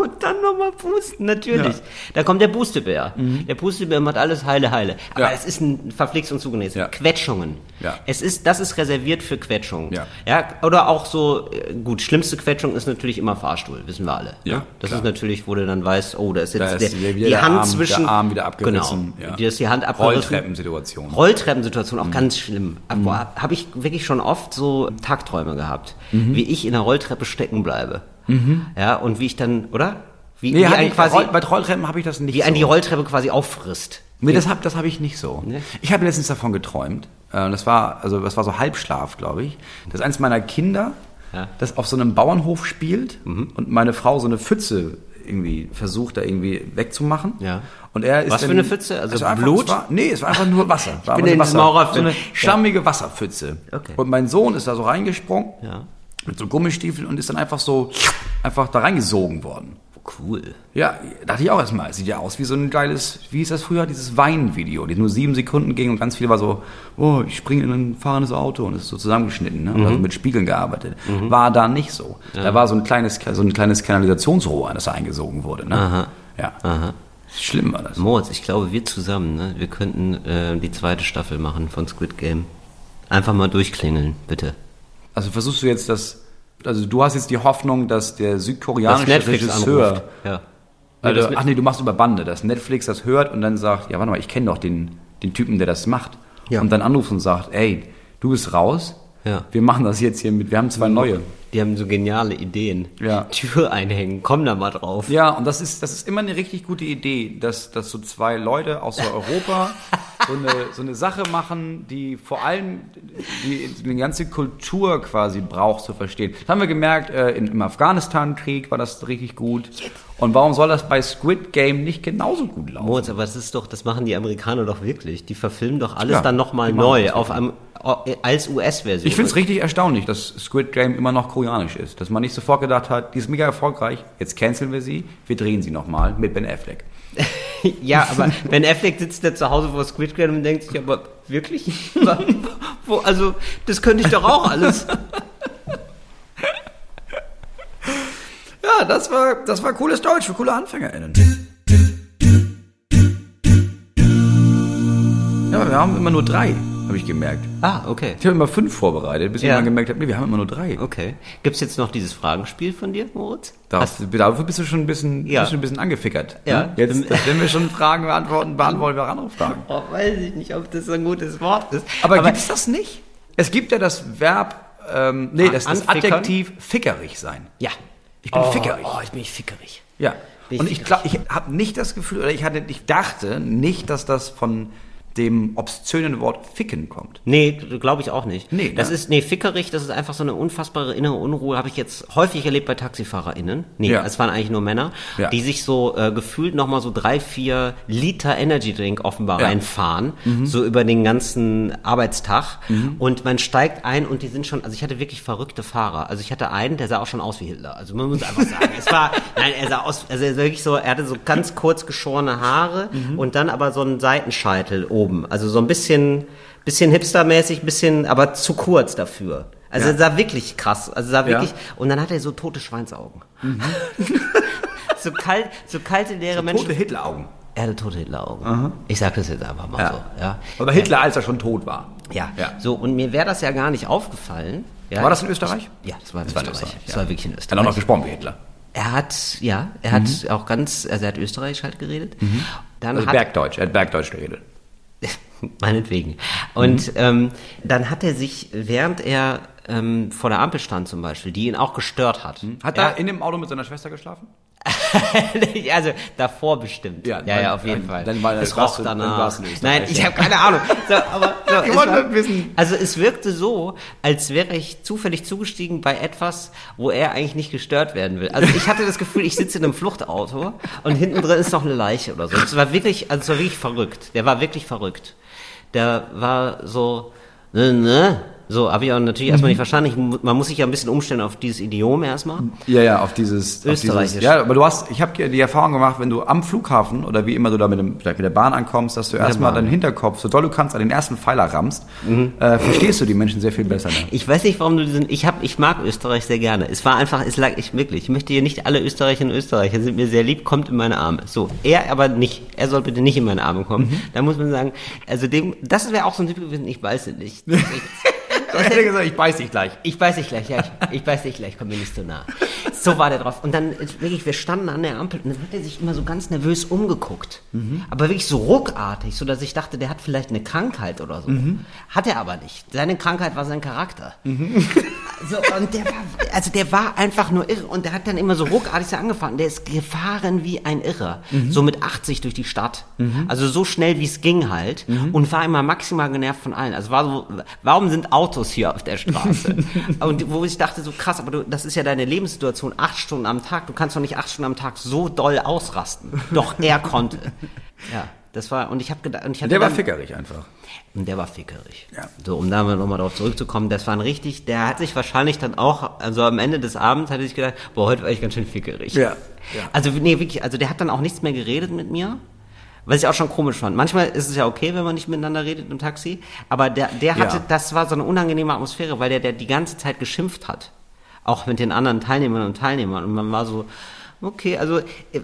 B: Und dann nochmal pusten, natürlich. Da kommt der Pustebär. Der Pustebär macht alles heile, heile. Aber
C: Mhm. Ja.
B: es ist ein verflixt und zugenäht.
C: Ja.
B: Quetschungen.
C: Ja.
B: Es ist, das ist reserviert für Quetschungen.
C: Ja.
B: ja. Oder auch so, äh, gut, schlimmste Quetschung ist natürlich immer Fahrstuhl, wissen wir alle.
C: Ja,
B: ne? Das
C: klar.
B: ist natürlich, wo du dann weißt, oh, da ist jetzt
C: Da ist
B: der, die Hand
C: Arm-
B: zwischen.
C: der Arm wieder abgerissen,
B: Genau.
C: ja.
B: Die ist die Hand abgerissen.
C: Rolltreppensituation.
B: Rolltreppensituation,
C: Mhm.
B: auch ganz schlimm. Boah, habe ich wirklich schon oft so Tagträume gehabt,
C: Mhm.
B: wie ich in der Rolltreppe stecken bleibe. Ja, und wie ich dann, oder? Wie,
C: Nee,
B: wie ein
C: ich,
B: quasi,
C: bei Rolltreppen habe ich das nicht
B: wie
C: so.
B: ein die Rolltreppe quasi auffrisst.
C: Nee, das habe das hab ich nicht so.
B: Nee?
C: Ich habe letztens davon geträumt. Äh, Das war, also das war so Halbschlaf, glaube ich. Dass eines meiner Kinder,
B: Ja. Mhm.
C: das auf so einem Bauernhof spielt und meine Frau so eine Pfütze irgendwie versucht, da irgendwie wegzumachen.
B: Ja.
C: Und er ist
B: Was für
C: dann-
B: eine Pfütze? Also
C: einfach,
B: Blut?
C: Es war, nee, es war einfach nur Wasser. War
B: bin in
C: Wasser. So eine
B: Ja.
C: schlammige Wasserpfütze.
B: Okay.
C: Und mein Sohn ist da so reingesprungen
B: Ja.
C: Mit so Gummistiefeln und ist dann einfach so einfach da reingesogen worden.
B: Cool.
C: Ja, dachte ich auch erstmal. Es sieht ja aus wie so ein geiles, wie hieß das früher, dieses Weinvideo, die nur sieben Sekunden ging und ganz viel war so, oh, ich springe in ein fahrendes Auto und es ist so zusammengeschnitten ne? und also mit Spiegeln gearbeitet. War da nicht so. Da war so ein kleines, so ein kleines Kanalisationsrohr, das da eingesogen wurde. Ne?
B: Aha.
C: Ja.
B: Aha.
C: Schlimm war das.
B: Moritz, ich glaube, wir zusammen, ne, wir könnten äh, die zweite Staffel machen von Squid Game. Einfach mal durchklingeln, bitte.
C: Also versuchst du jetzt das, also du hast jetzt die Hoffnung, dass der
B: Das
C: südkoreanische
B: Netflix
C: Regisseur.
B: Ja.
C: Also,
B: das-
C: ach nee, du machst über Bande, dass Netflix das hört und dann sagt, ja, warte mal, ich kenne doch den, den Typen, der das macht.
B: Ja.
C: Und dann anruft und sagt, ey, du bist raus,
B: Ja.
C: wir machen das jetzt hier mit, wir haben zwei neue.
B: Die haben so geniale Ideen.
C: Ja.
B: Tür einhängen, komm da mal drauf.
C: Ja, und das ist, das ist immer eine richtig gute Idee, dass, dass so zwei Leute aus Europa [laughs] so eine, so eine Sache machen, die vor allem die, die ganze Kultur quasi braucht zu verstehen. Das haben wir gemerkt, äh, in, im Afghanistan-Krieg war das richtig gut. Und warum soll das bei Squid Game nicht genauso gut laufen?
B: Moritz, aber das ist doch, das machen die Amerikaner doch wirklich. Die verfilmen doch alles
C: Ja,
B: dann nochmal neu auf einem, als US-Version.
C: Ich finde es richtig erstaunlich, dass Squid Game immer noch koreanisch ist. Dass man nicht sofort gedacht hat, die ist mega erfolgreich, jetzt canceln wir sie, wir drehen sie nochmal mit Ben Affleck. [laughs]
B: Ja, aber Ben Affleck sitzt da zu Hause vor Squid Game und denkt sich, aber wirklich? [laughs] Also, das könnte ich doch auch alles.
C: Ja, das war, das war cooles Deutsch für coole AnfängerInnen. Ja, aber wir haben immer nur drei, habe ich gemerkt.
B: Ah, okay.
C: Ich habe immer fünf vorbereitet, bis ich
B: Ja.
C: mal gemerkt habe, nee, wir haben immer nur drei.
B: Okay. Gibt's jetzt noch dieses Fragenspiel von dir, Moritz?
C: Darauf, dafür bist du schon ein bisschen,
B: Ja.
C: bist ein bisschen angefickert.
B: Ja.
C: Ne? Jetzt, wenn wir schon Fragen beantworten, beantworten wir auch andere Fragen.
B: Oh, weiß ich nicht, ob das ein gutes Wort ist.
C: Aber, gibt es das nicht? Es gibt ja das Verb, ähm, nee, das, das? Adjektiv fickerig sein.
B: Ja.
C: Ich bin
B: oh,
C: fickerig.
B: Oh, ich bin fickerig.
C: Ja.
B: Bin
C: Und
B: ich
C: ich glaube, ich habe nicht das Gefühl, oder ich hatte, ich dachte nicht, dass das von dem obszönen Wort ficken kommt.
B: Nee, glaube ich auch nicht.
C: Nee,
B: das
C: ne?
B: ist, nee, fickerig, das ist einfach so eine unfassbare innere Unruhe, habe ich jetzt häufig erlebt bei TaxifahrerInnen. Nee,
C: Ja.
B: es waren eigentlich nur Männer,
C: Ja.
B: die sich so äh, gefühlt nochmal so drei, vier Liter Energy Drink offenbar
C: Ja. Mhm.
B: reinfahren, so über den ganzen Arbeitstag. Und man steigt ein und die sind schon, also ich hatte wirklich verrückte Fahrer. Also ich hatte einen, der sah auch schon aus wie Hitler. Also man muss einfach sagen, es war, [laughs] nein, er sah aus, also er sah wirklich so, er hatte so ganz kurz geschorene Haare
C: Mhm.
B: und dann aber so einen Seitenscheitel oben. Also so ein bisschen, bisschen hipstermäßig, bisschen, aber zu kurz dafür. Also
C: Ja.
B: er sah wirklich krass. Also sah
C: Ja.
B: wirklich, und dann hat er so tote Schweinsaugen. [laughs] so kalt, so kalte, leere Menschen.
C: Tote Hitleraugen.
B: Er hatte tote Hitleraugen. Ich sag das jetzt einfach mal
C: Ja.
B: so. Ja.
C: Aber Hitler, als er schon tot war.
B: Ja.
C: Ja.
B: So, und mir wäre das ja gar nicht aufgefallen. Ja,
C: War das in Österreich?
B: Ja, das war in
C: war in
B: Österreich.
C: Österreich,
B: Das
C: ja.
B: war wirklich in
C: Er hat auch
B: Österreich.
C: noch gesprochen wie Hitler.
B: Er hat, ja, er hat auch ganz, also er hat Österreichisch halt geredet. Dann
C: Also
B: hat,
C: Bergdeutsch, er hat Bergdeutsch geredet.
B: Meinetwegen. Und ähm, dann hat er sich, während er ähm, vor der Ampel stand zum Beispiel, die ihn auch gestört hat.
C: Hat
B: ja,
C: er in dem Auto mit seiner Schwester geschlafen? [laughs]
B: also davor bestimmt.
C: Ja,
B: ja, ja auf jeden Fall.
C: dann war-
B: es
C: warst
B: roch danach. Nein, ich habe keine Ahnung. So, aber, so, es
C: wollte
B: war-
C: wissen.
B: Also es wirkte so, als wäre ich zufällig zugestiegen bei etwas, wo er eigentlich nicht gestört werden will. Also ich hatte das Gefühl, ich sitze in einem Fluchtauto und hinten drin ist noch eine Leiche oder so. Es war wirklich, also es war wirklich verrückt. Der war wirklich verrückt. Der war so, ne, ne. So, habe ich auch natürlich erstmal nicht verstanden. Ich, man muss sich ja ein bisschen umstellen auf dieses Idiom erstmal.
C: Ja, ja, auf dieses, auf
B: Österreichisch.
C: dieses ja, aber du hast, ich habe die Erfahrung gemacht, wenn du am Flughafen oder wie immer du da mit, dem, vielleicht mit der Bahn ankommst, dass du erstmal deinen Hinterkopf, so doll du kannst, an den ersten Pfeiler rammst, äh, verstehst du die Menschen sehr viel besser. Ne?
B: Ich weiß nicht, warum du diesen. Ich hab, ich mag Österreich sehr gerne. Es war einfach, es lag ich wirklich. Ich möchte hier nicht alle Österreicherinnen und Österreicher sind mir sehr lieb, kommt in meine Arme. So, er aber nicht. Er soll bitte nicht in meine Arme kommen. Da muss man sagen, also dem, das wäre auch so ein Typ gewesen. Ich weiß es nicht. [laughs] [laughs]
C: Ich hätte gesagt, ich beiß dich gleich.
B: Ich weiß dich gleich, ja, ich, ich weiß dich gleich, komm mir nicht so nah. So war der drauf. Und dann, äh, wirklich, wir standen an der Ampel und dann hat er sich immer so ganz nervös umgeguckt. Aber wirklich so ruckartig, so dass ich dachte, der hat vielleicht eine Krankheit oder so. Hat er aber nicht. Seine Krankheit war sein Charakter. [laughs] So, und der war, also der war einfach nur irre. Und der hat dann immer so ruckartig so angefangen. Der ist gefahren wie ein Irrer. So mit 80 durch die Stadt. Also so schnell wie es ging halt. Und war immer maximal genervt von allen. Also war so, warum sind Autos hier auf der Straße? [laughs] und wo ich dachte, so krass, aber du, das ist ja deine Lebenssituation, acht Stunden am Tag. Du kannst doch nicht acht Stunden am Tag so doll ausrasten. Doch er konnte. Ja. Das war, und ich habe gedacht, und ich hatte
C: Der war
B: dann-
C: fickerig einfach.
B: und der war fickerig.
C: Ja.
B: So, um da nochmal drauf zurückzukommen, das war ein richtig, der hat sich wahrscheinlich dann auch, also am Ende des Abends hat er sich gedacht, boah, heute war ich ganz schön fickerig.
C: Ja, ja.
B: Also, nee, wirklich, also der hat dann auch nichts mehr geredet mit mir. Was ich auch schon komisch fand. Manchmal ist es ja okay, wenn man nicht miteinander redet im Taxi. Aber der, der hatte,
C: Ja.
B: das war so eine unangenehme Atmosphäre, weil der, der die ganze Zeit geschimpft hat. Auch mit den anderen Teilnehmern und Teilnehmern. Und man war so, okay, also,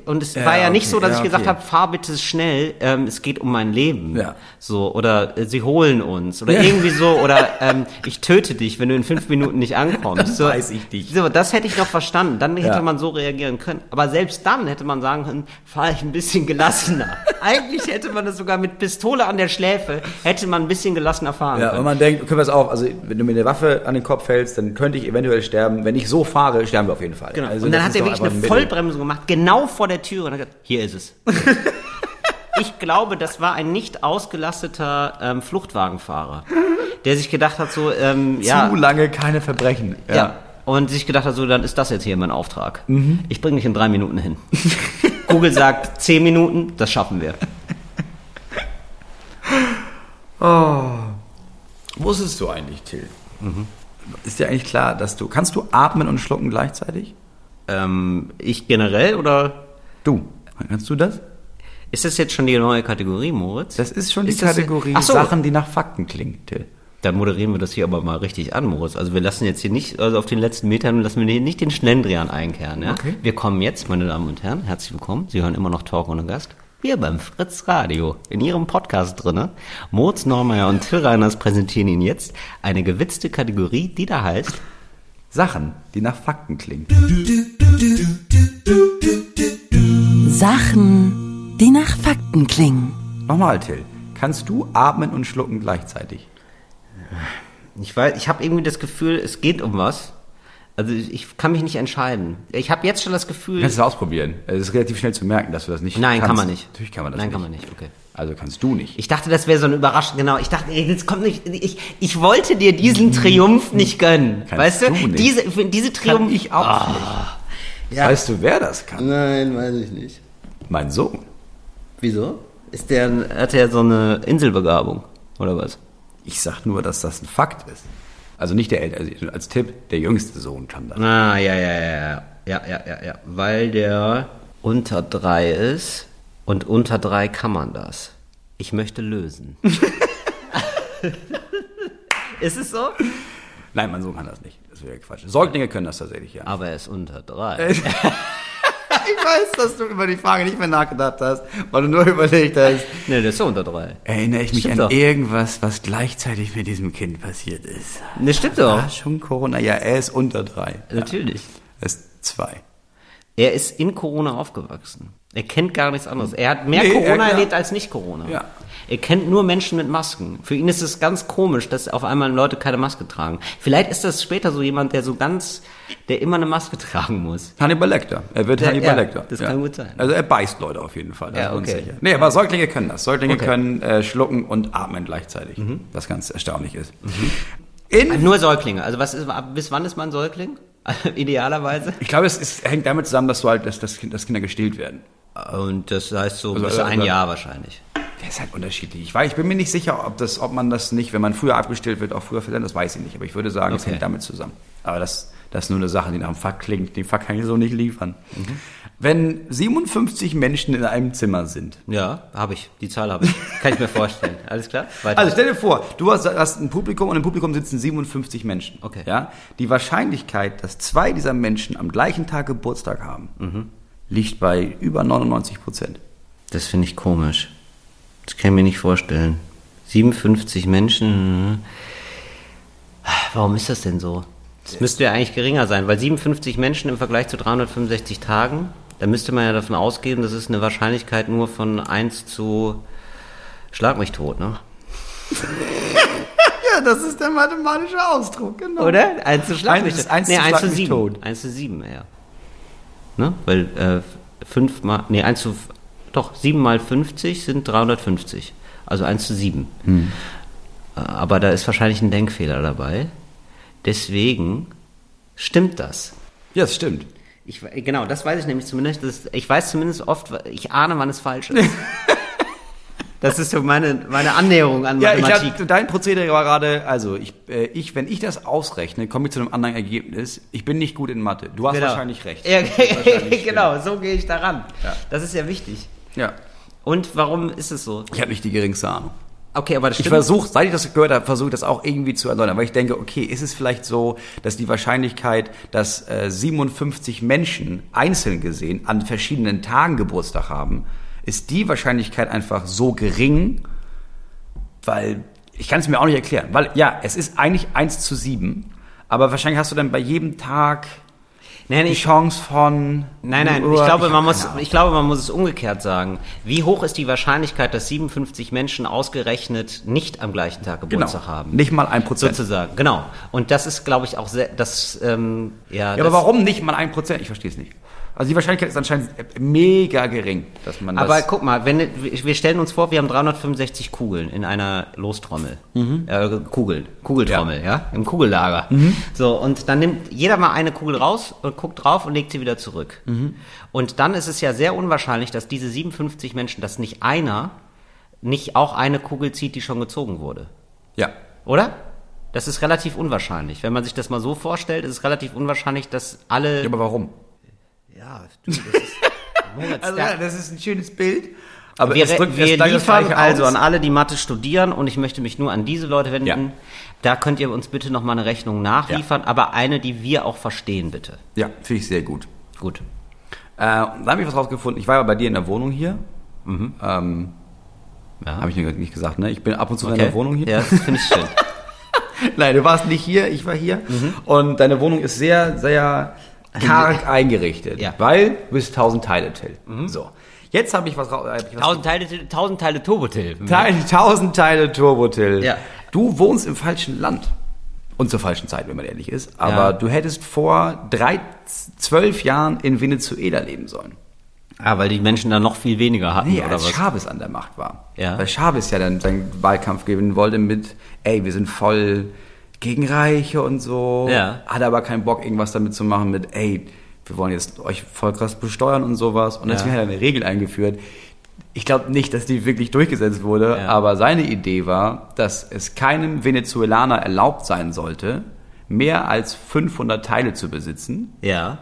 B: und es
C: Ja,
B: war ja nicht
C: okay,
B: so, dass
C: ja,
B: ich gesagt
C: okay.
B: habe, fahr bitte schnell, ähm, es geht um mein Leben.
C: Ja.
B: So, oder äh, sie holen uns. Oder irgendwie so, [laughs] oder ähm, ich töte dich, wenn du in fünf Minuten nicht ankommst. So,
C: weiß ich dich.
B: So, das hätte ich noch verstanden. Dann hätte
C: Ja.
B: man so reagieren können. Aber selbst dann hätte man sagen können, fahr ich ein bisschen gelassener. [laughs] Eigentlich hätte man das sogar mit Pistole an der Schläfe, hätte man ein bisschen gelassener fahren
C: Ja, und
B: können.
C: man denkt, okay, pass auf, also wenn du mir eine Waffe an den Kopf hältst, dann könnte ich eventuell sterben. Wenn ich so fahre, sterben wir auf jeden Fall.
B: Genau.
C: Also
B: und dann hat er wirklich eine
C: ein
B: Vollbremsung gemacht, genau vor der Tür. Und hat gesagt, hier ist es. [laughs] ich glaube, das war ein nicht ausgelasteter ähm, Fluchtwagenfahrer, der sich gedacht hat, so, ähm, ja,
C: Zu lange keine Verbrechen.
B: ja. Und sich gedacht hat, so, dann ist das jetzt hier mein Auftrag.
C: Mhm.
B: Ich bringe dich in drei Minuten hin. [laughs] Google sagt zehn Minuten, das schaffen wir. [laughs]
C: Wusstest du eigentlich, Till? Ist dir eigentlich klar, dass du. Kannst du atmen und schlucken gleichzeitig?
B: Ähm, ich generell oder
C: Du. Kannst du das?
B: ist das jetzt schon die neue Kategorie, Moritz?
C: Das ist schon die
B: Ist das-
C: Kategorie
B: Ach so.
C: Sachen, die nach Fakten klingen, Till.
B: Dann moderieren wir das hier aber mal richtig an, Moritz. Also wir lassen jetzt hier nicht, also auf den letzten Metern lassen wir hier nicht den Schlendrian einkehren. Ja?
C: Okay.
B: Wir kommen jetzt, meine Damen und Herren, herzlich willkommen. Sie hören immer noch Talk ohne Gast. Wir beim Fritz Radio. In Ihrem Podcast drinne. Moritz Neumeier und Till Reiners präsentieren Ihnen jetzt eine gewitzte Kategorie, die da heißt
C: Sachen, die nach Fakten klingen.
A: Sachen, die nach Fakten klingen.
C: Nochmal, Till. Kannst du atmen und schlucken gleichzeitig?
B: Ich weiß, ich habe irgendwie das Gefühl, es geht um was. Also ich, kann mich nicht entscheiden. Ich habe jetzt schon das Gefühl.
C: Kannst du das ausprobieren? Es ist relativ schnell zu merken, dass du das nicht
B: Nein,
C: kannst.
B: kann man nicht.
C: Natürlich kann man das
B: Nein,
C: nicht.
B: kann man nicht. Okay.
C: Also kannst du nicht.
B: Ich dachte, das wäre so eine Überraschung. Genau, ich dachte, jetzt kommt nicht. Ich, ich wollte dir diesen Triumph nicht gönnen.
C: Kannst
B: weißt du?
C: du nicht.
B: Diese, diese Triumph.
C: Kann ich auch nicht.
B: Ja.
C: Weißt du, wer das kann?
B: Nein, weiß ich nicht.
C: Mein Sohn.
B: Wieso? Ist der, hat er so eine Inselbegabung? Oder was?
C: Ich sag nur, dass das ein Fakt ist. Also nicht der Ältere, also als Tipp, der jüngste Sohn kann das.
B: Ah, ja, ja, ja, ja. Ja, ja, ja, ja. Weil der unter drei ist und unter drei kann man das. Ich möchte lösen. [laughs] ist es so?
C: Nein, mein Sohn kann das nicht. Das wäre Quatsch. Säuglinge können das tatsächlich, ja.
B: Aber er ist unter drei. [laughs]
C: Ich weiß, dass du über die Frage nicht mehr nachgedacht hast, weil du nur überlegt hast.
B: Ne, der ist so unter drei.
C: Erinnere ich mich
B: Stimmt
C: an
B: doch.
C: irgendwas, was gleichzeitig mit diesem Kind passiert ist?
B: Ne, stimmt doch.
C: Ah, schon Corona. Ja, er ist unter drei.
B: Natürlich.
C: Er ist zwei.
B: Er ist in Corona aufgewachsen. Er kennt gar nichts anderes. Er hat mehr
C: Nee,
B: Corona
C: er- ja.
B: erlebt als nicht Corona.
C: Ja.
B: Er kennt nur Menschen mit Masken. Für ihn ist es ganz komisch, dass auf einmal Leute keine Maske tragen. Vielleicht ist das später so jemand, der so ganz, der immer eine Maske [laughs] tragen muss.
C: Hannibal Lecter. Er wird
B: Ja,
C: Hannibal
B: ja,
C: Lecter.
B: das kann gut sein.
C: Also er beißt Leute auf jeden Fall. Das
B: Ja,
C: ist
B: okay.
C: sicher. Nee, aber Säuglinge können das. Säuglinge
B: Okay. Mhm.
C: können äh, schlucken und atmen gleichzeitig. Was ganz erstaunlich ist. In,
B: Nur Säuglinge. Also was ist, bis wann ist man Säugling? [laughs] Idealerweise.
C: ich glaube, es ist, hängt damit zusammen, dass du halt, dass, dass, dass Kinder gestillt werden.
B: Und das heißt so
C: Also,
B: bis
C: äh,
B: ein Jahr wahrscheinlich.
C: Der ist halt unterschiedlich. Ich, weiß, ich bin mir nicht sicher, ob, das, ob man das nicht, wenn man früher abgestillt wird, auch früher versendet. Das weiß ich nicht. Aber ich würde sagen, es
B: Okay.
C: hängt damit zusammen. Aber das, das ist nur eine Sache, die nach dem Fakt klingt. Den Fakt kann ich so nicht liefern.
B: Mhm.
C: Wenn 57 Menschen in einem Zimmer sind,
B: Ja, habe ich. Die Zahl habe ich. Kann ich mir vorstellen. [laughs] Alles klar? Weiter.
C: Also stell dir vor, du hast, hast ein Publikum und im Publikum sitzen 57 Menschen.
B: Okay.
C: Ja? Die Wahrscheinlichkeit, dass zwei dieser Menschen am gleichen Tag Geburtstag haben,
B: Mhm.
C: Liegt bei über 99 Prozent.
B: Das finde ich komisch. Das kann ich mir nicht vorstellen. 57 Menschen. Warum ist das denn so? Das müsste ja eigentlich geringer sein, weil 57 Menschen im Vergleich zu 365 Tagen, da müsste man ja davon ausgehen, das ist eine Wahrscheinlichkeit nur von 1 zu Schlag mich tot, ne? [laughs]
C: Ja, das ist der mathematische Ausdruck, genau.
B: Oder? 1 zu Schlag mich tot.
C: eins
B: nee,
C: zu
B: 1
C: Schlag
B: zu
C: mich
B: 7.
C: tot.
B: 1 zu 7, ja. Ne? Weil äh, 5 mal, nee, 1 zu, doch, 7 mal 50 sind 350. Also 1 zu 7.
C: Hm.
B: Äh, Aber da ist wahrscheinlich ein Denkfehler dabei. Deswegen stimmt das.
C: Ja, das stimmt.
B: Ich, we- genau, das weiß ich nämlich zumindest. Das, ich weiß zumindest oft, ich ahne, wann es falsch ist. [laughs] das ist so meine, meine Annäherung an
C: Ja, ich
B: Mathematik.
C: hab, dein Prozedere war gerade, also ich, äh, ich, wenn ich das ausrechne, komme ich zu einem anderen Ergebnis. Ich bin nicht gut in Mathe. Du hast
B: Genau.
C: wahrscheinlich recht.
B: Ja,
C: wahrscheinlich [laughs]
B: genau, so gehe ich daran.
C: Ja.
B: Das ist ja wichtig.
C: Ja.
B: Und warum ist es so?
C: Ich habe nicht die geringste Ahnung.
B: Okay, aber das
C: Ich
B: stimmt.
C: versuche, seit ich das gehört habe, versuche ich das auch irgendwie zu erläutern. Weil ich denke, okay, ist es vielleicht so, dass die Wahrscheinlichkeit, dass äh, 57 Menschen einzeln gesehen an verschiedenen Tagen Geburtstag haben, ist die Wahrscheinlichkeit einfach so gering, weil ich kann es mir auch nicht erklären. Weil ja, es ist eigentlich 1 zu 7, aber wahrscheinlich hast du dann bei jedem Tag
B: Nein,
C: die
B: ich,
C: Chance von.
B: nein, nein, ich glaube,
C: hab
B: man muss,
C: Ahnung.
B: ich glaube, man muss es umgekehrt sagen. Wie hoch ist die Wahrscheinlichkeit, dass 57 Menschen ausgerechnet nicht am gleichen Tag Geburtstag
C: genau.
B: haben?
C: Nicht mal ein Prozent.
B: Sozusagen, genau. Und das ist, glaube ich, auch sehr, das, ähm, ja,
C: Ja,
B: das,
C: aber warum nicht mal ein Prozent? Ich verstehe es nicht. Also die Wahrscheinlichkeit ist anscheinend mega gering, dass man das...
B: Aber guck mal, wenn wir stellen uns vor, wir haben 365 Kugeln in einer Lostrommel. Äh, Kugeln, Kugeltrommel, ja. im Kugellager. So, und dann nimmt jeder mal eine Kugel raus und guckt drauf und legt sie wieder zurück. Und dann ist es ja sehr unwahrscheinlich, dass diese 57 Menschen, dass nicht einer nicht auch eine Kugel zieht, die schon gezogen wurde.
C: ja.
B: Oder? Das ist relativ unwahrscheinlich. Wenn man sich das mal so vorstellt, ist es relativ unwahrscheinlich, dass alle.
C: Ja, aber warum?
B: Ja, du, das ist, [laughs]
C: Also ja, das ist ein schönes Bild. Aber
B: wir,
C: es drückt
B: wir liefern also an alle, die Mathe studieren, und ich möchte mich nur an diese Leute wenden.
C: Ja.
B: Da könnt ihr uns bitte nochmal eine Rechnung nachliefern, aber eine, die wir auch verstehen, bitte.
C: Ja, finde ich sehr gut.
B: Gut.
C: Äh, da habe ich was rausgefunden. Ich war ja bei dir in der Wohnung hier. Ähm,
B: Ja.
C: habe ich dir nicht gesagt, ne? Ich bin ab und zu in
B: Okay.
C: deiner Wohnung hier.
B: Ja, das finde ich schön. [laughs]
C: Nein, du warst nicht hier, ich war hier.
B: Mhm.
C: Und deine Wohnung ist sehr, sehr karg eingerichtet.
B: Ja. Mhm.
C: Weil du bist tausend Teile, Till. So. Jetzt habe ich was raus. Hab ich was
B: tausend Teile, tausend Teile Turbotil.
C: Teil, tausend Teile Turbo, Till.
B: Ja.
C: Du wohnst im falschen Land. Und zur falschen Zeit, wenn man ehrlich ist. Aber
B: Ja.
C: du hättest vor drei, zwölf Jahren in Venezuela leben sollen.
B: Ah, weil die Menschen da noch viel weniger hatten,
C: Nee,
B: oder
C: als
B: was?
C: Chavez an der Macht war.
B: Ja.
C: Weil Chavez ja dann seinen Wahlkampf gewinnen wollte mit, ey, wir sind voll gegen Reiche und so.
B: Ja.
C: Hatte aber keinen Bock, irgendwas damit zu machen mit, ey, wir wollen jetzt euch voll krass besteuern und sowas. Und deswegen
B: Ja.
C: hat er eine Regel eingeführt. Ich glaube nicht, dass die wirklich durchgesetzt wurde,
B: Ja.
C: aber seine Idee war, dass es keinem Venezuelaner erlaubt sein sollte, mehr als 500 Teile zu besitzen.
B: Ja.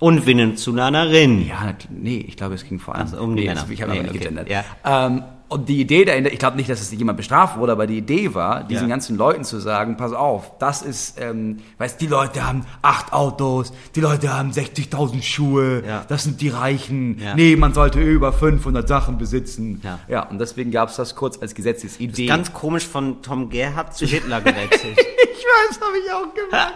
B: Und Venezuelanerin.
C: Ja, nee, ich glaube, es ging vor allem
B: Ach so, um die
C: nee,
B: Männer.
C: Ich habe
B: Nee,
C: aber nicht
B: okay.
C: gegendert.
B: Ja.
C: Ähm, und die Idee dahinter, ich glaube nicht, dass es jemand bestraft wurde, aber die Idee war, diesen
B: Ja.
C: ganzen Leuten zu sagen, pass auf, das ist, ähm, weißt die Leute haben acht Autos, die Leute haben 60.000 Schuhe,
B: Ja.
C: das sind die Reichen.
B: Ja.
C: Nee, man sollte über 500 Sachen besitzen.
B: Ja.
C: ja und deswegen gab es das kurz als Gesetzesidee.
B: Ganz komisch von Tom Gerhardt zu Hitler gewechselt. [laughs]
C: ich weiß, habe ich auch gemacht.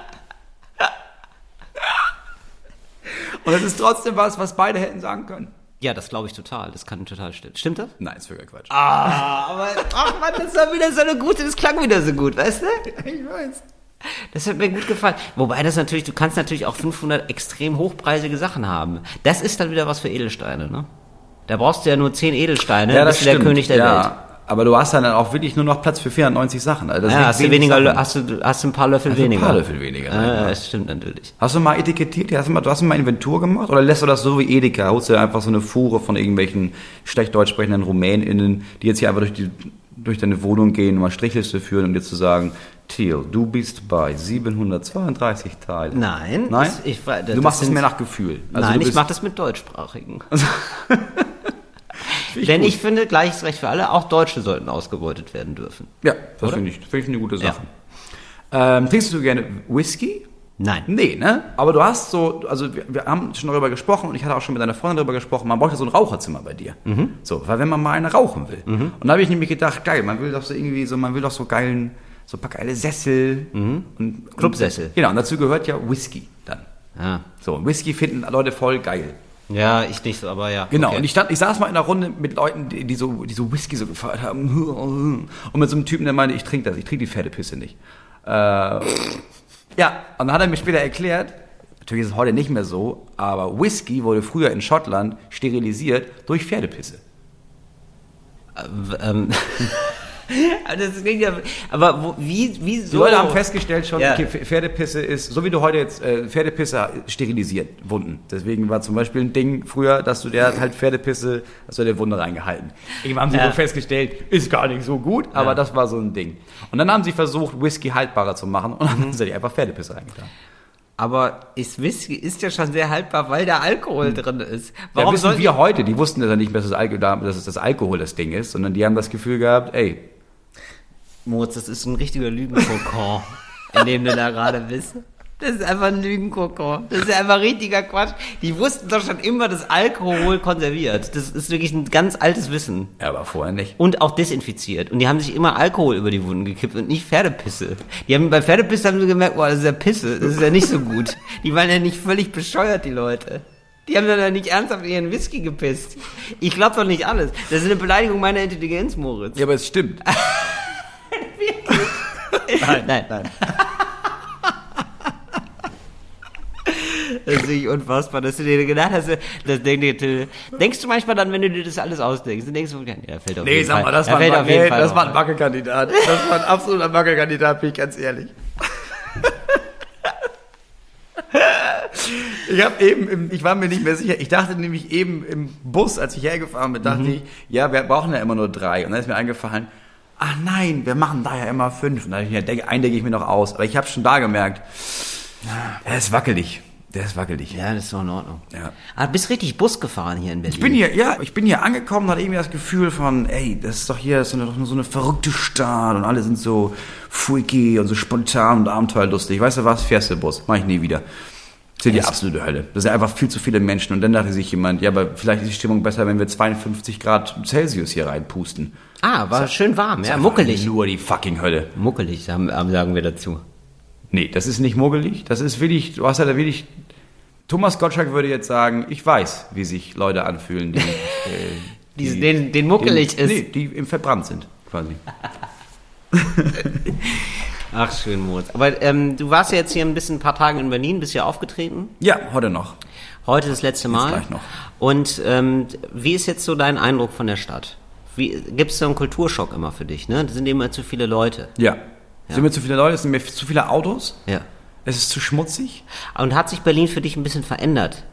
C: [laughs] und es ist trotzdem was, was beide hätten sagen können.
B: Ja, das glaube ich total. Das kann total stimmen. Stimmt das?
C: Nein, ist völliger Quatsch.
B: Ah, aber ach Mann, das war wieder so eine gute, das klang wieder so gut, weißt du? [laughs]
C: Ich weiß.
B: Das hat mir gut gefallen. Wobei das natürlich, du kannst natürlich auch 500 extrem hochpreisige Sachen haben. Das ist dann wieder was für Edelsteine, ne? Da brauchst du ja nur 10 Edelsteine,
C: Ja,
B: bist
C: das
B: du der. König der
C: ja,
B: Welt.
C: Aber du hast dann auch wirklich nur noch Platz für 490 Sachen. Also
B: Ja, hast du
C: wenig
B: weniger,
C: Sachen.
B: hast du, hast du ein paar Löffel
C: Hast du ein
B: weniger.
C: paar Löffel weniger,
B: Ja, das stimmt natürlich.
C: Hast du mal etikettiert? Hast du mal, du hast mal Inventur gemacht? Oder lässt du das so wie Edeka? Holst du einfach so eine Fuhre von irgendwelchen schlecht deutsch sprechenden RumänInnen, die jetzt hier einfach durch, die, durch deine Wohnung gehen, mal Strichliste führen und dir zu sagen, Thiel, du bist bei 732 Teilen.
B: Nein,
C: Nein?
B: das- ich, das
C: du machst es mehr nach Gefühl. Also
B: Nein, ich mache das mit Deutschsprachigen. [laughs]
C: Finde
B: Denn
C: gut.
B: ich finde, gleiches Recht für alle, auch Deutsche sollten ausgebeutet werden dürfen.
C: Ja, das finde ich, finde ich eine gute
B: Ja.
C: Sache. Ähm, trinkst du gerne Whisky?
B: Nein.
C: Nee, ne? Aber du hast so, also wir, wir haben schon darüber gesprochen und ich hatte auch schon mit deiner Freundin darüber gesprochen, man braucht ja so ein Raucherzimmer bei dir.
B: Mhm.
C: So, weil wenn man mal eine rauchen will. Und da habe ich nämlich gedacht, geil, man will doch so irgendwie so, man will doch so geilen, so ein paar geile Sessel und
B: Mhm. Clubsessel.
C: Und, genau, und dazu gehört ja Whisky dann.
B: Ja,
C: So, Whisky finden Leute voll geil.
B: Ja ich nicht aber ja.
C: Genau,
B: okay.
C: und ich, stand, ich saß mal in einer Runde mit Leuten, die, die, so, die so Whisky so gefeiert haben. Und mit so einem Typen, der meinte, ich trinke das, ich trinke die Pferdepisse nicht. Äh, ja, und dann hat er mir später erklärt, natürlich ist es heute nicht mehr so, aber Whisky wurde früher in Schottland sterilisiert durch Pferdepisse.
B: ähm, aber das klingt [laughs] ja, aber wo, wie, wie so?
C: Die Leute haben festgestellt schon,
B: Ja.
C: okay, Pferdepisse ist, so wie du heute jetzt, äh, Pferdepisse sterilisiert Wunden. Deswegen war zum Beispiel ein Ding früher, dass du der halt Pferdepisse, hast du der Wunde reingehalten. Irgendwann haben sie
B: Ja.
C: so festgestellt, ist gar nicht so gut, aber
B: Ja.
C: das war so ein Ding. Und dann haben sie versucht, Whisky haltbarer zu machen und dann haben sie einfach Pferdepisse reingetan.
B: Aber ist Whisky ist ja schon sehr haltbar, weil da Alkohol drin ist.
C: Warum
B: Warum
C: wissen wir heute, die wussten ja nicht mehr, dass, das Alkohol, dass es das Alkohol das Ding ist, sondern die haben das Gefühl gehabt, ey,
B: Moritz, das ist ein richtiger Lügenkokon, [laughs] in dem du da gerade bist. Das ist einfach ein Lügenkokon. Das ist einfach richtiger Quatsch. Die wussten doch schon immer, dass Alkohol konserviert. Das ist wirklich ein ganz altes Wissen.
C: ja, aber vorher nicht.
B: Und auch desinfiziert. Und die haben sich immer Alkohol über die Wunden gekippt und nicht Pferdepisse. Die haben bei Pferdepisse haben sie gemerkt, boah, das ist ja Pisse, das ist ja nicht so gut. Die waren ja nicht völlig bescheuert, die Leute. Die haben dann ja nicht ernsthaft in ihren Whisky gepisst. Ich glaube doch nicht alles. Das ist eine Beleidigung meiner Intelligenz, Moritz.
C: Ja, aber es stimmt. [laughs]
B: Nein, nein, nein. Das ist wirklich unfassbar, dass du dir gedacht hast, das denk, denkst du manchmal dann, wenn du dir das alles ausdenkst, dann denkst du, ja, der fällt auf
C: Nee,
B: jeden
C: sag
B: Fall.
C: mal, das, war,
B: fällt
C: ein,
B: auf jeden
C: nee,
B: Fall
C: das war ein Wackelkandidat. Das war ein absoluter Wackelkandidat, bin ich ganz ehrlich. Ich habe eben, im, ich war mir nicht mehr sicher. Ich dachte nämlich eben im Bus, als ich hergefahren bin, dachte ich, ja, wir brauchen ja immer nur drei. Und dann ist mir eingefallen, ach nein, wir machen da ja immer fünf. Und dann hab ich mir, denk, einen denke ich mir noch aus. Aber ich habe schon da gemerkt, der ist wackelig. Der ist wackelig.
B: Ja, das ist doch in Ordnung.
C: Ja.
B: Ah, du bist richtig Bus gefahren hier in Berlin.
C: Ich bin hier, ja, ich bin hier angekommen und hatte irgendwie das Gefühl von, ey, das ist doch hier so eine, so eine verrückte Stadt und alle sind so freaky und so spontan und abenteuerlustig. Weißt du was? Fährst du Bus. Mach ich nie wieder. Das ist ja die absolute Hölle. Das sind einfach viel zu viele Menschen. Und dann dachte sich jemand, ja, aber vielleicht ist die Stimmung besser, wenn wir 52 Grad Celsius hier reinpusten.
B: Ah, war schön warm, ja, muckelig.
C: Nur die fucking Hölle.
B: Muckelig, sagen, wir dazu.
C: Nee, das ist nicht muggelig. Das ist wirklich, du hast ja da wirklich. Thomas Gottschalk würde jetzt sagen, ich weiß, wie sich Leute anfühlen, die, [laughs] äh,
B: Die, den, den muckelig
C: die,
B: ist.
C: Nee, die im verbrannt sind, quasi. [laughs]
B: Ach, schön, Moritz. Aber ähm, du warst ja jetzt hier ein bisschen ein paar Tage in Berlin, bist ja aufgetreten.
C: Ja, heute noch.
B: Heute das letzte Mal.
C: gleich noch.
B: Und ähm, wie ist jetzt so dein Eindruck von der Stadt? Gibt es da einen Kulturschock immer für dich? Ne? Das sind immer zu viele Leute.
C: Ja. Es sind mir zu viele Leute, es sind mir zu viele Autos,
B: Ja.
C: es ist zu schmutzig.
B: Und hat sich Berlin für dich ein bisschen verändert?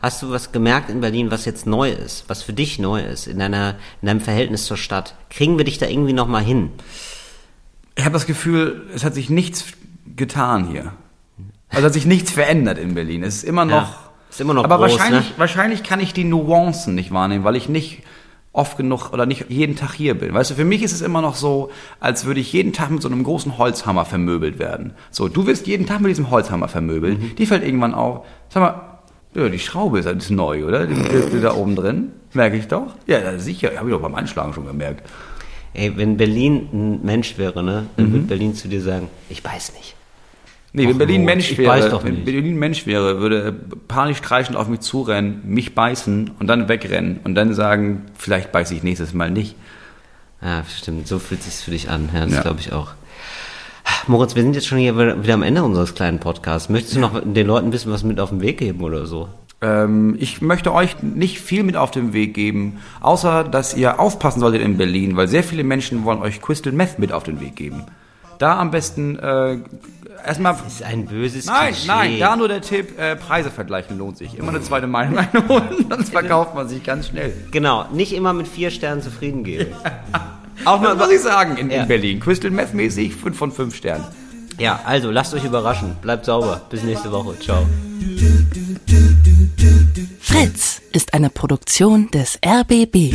B: Hast du was gemerkt in Berlin, was jetzt neu ist, was für dich neu ist, in, deiner, in deinem Verhältnis zur Stadt? Kriegen wir dich da irgendwie nochmal hin?
C: Ich habe das Gefühl, es hat sich nichts getan hier. Also hat sich nichts verändert in Berlin. Es ist immer noch.
B: Ja, ist immer noch
C: aber
B: groß,
C: wahrscheinlich,
B: ne?
C: wahrscheinlich kann ich die Nuancen nicht wahrnehmen, weil ich nicht oft genug oder nicht jeden Tag hier bin. Weißt du, für mich ist es immer noch so, als würde ich jeden Tag mit so einem großen Holzhammer vermöbelt werden. So, du wirst jeden Tag mit diesem Holzhammer vermöbelt.
B: Mhm.
C: Die fällt irgendwann auf. Sag mal, ja, die Schraube ist halt neu, oder? Die, die, die da oben drin. Merke ich doch. Ja, sicher. Habe ich doch beim Einschlagen schon gemerkt.
B: Ey, wenn Berlin ein Mensch wäre, ne, dann
C: Mhm.
B: würde Berlin zu dir sagen, ich weiß nicht.
C: Nee, wenn
B: Ach,
C: Berlin
B: Moritz,
C: Mensch wäre, wenn. Berlin Mensch wäre, würde panisch kreischend auf mich zurennen, mich beißen und dann wegrennen und dann sagen, vielleicht beiße ich nächstes Mal nicht.
B: Ja, stimmt, so fühlt sich's für dich an. Ja, das
C: Ja.
B: glaube ich auch. Moritz, wir sind jetzt schon hier wieder am Ende unseres kleinen Podcasts. Möchtest du noch den Leuten ein bisschen was mit auf den Weg geben oder so?
C: Ähm, ich möchte euch nicht viel mit auf den Weg geben, außer dass ihr aufpassen solltet in Berlin, weil sehr viele Menschen wollen euch Crystal Meth mit auf den Weg geben. Da am besten äh, erstmal.
B: Das ist ein böses
C: Nein,
B: Klischee.
C: nein, da nur der Tipp, äh, Preise vergleichen lohnt sich. Immer eine zweite Meinung einholen, [laughs] sonst verkauft man sich ganz schnell.
B: Genau, nicht immer mit vier Sternen zufrieden geben. [laughs]
C: Auch mal, muss ich sagen, in,
B: Ja.
C: in Berlin. Crystal Meth mäßig 5 von 5 Sternen.
B: ja, also lasst euch überraschen. Bleibt sauber. Bis nächste Woche. Ciao.
A: Fritz ist eine Produktion des RBB.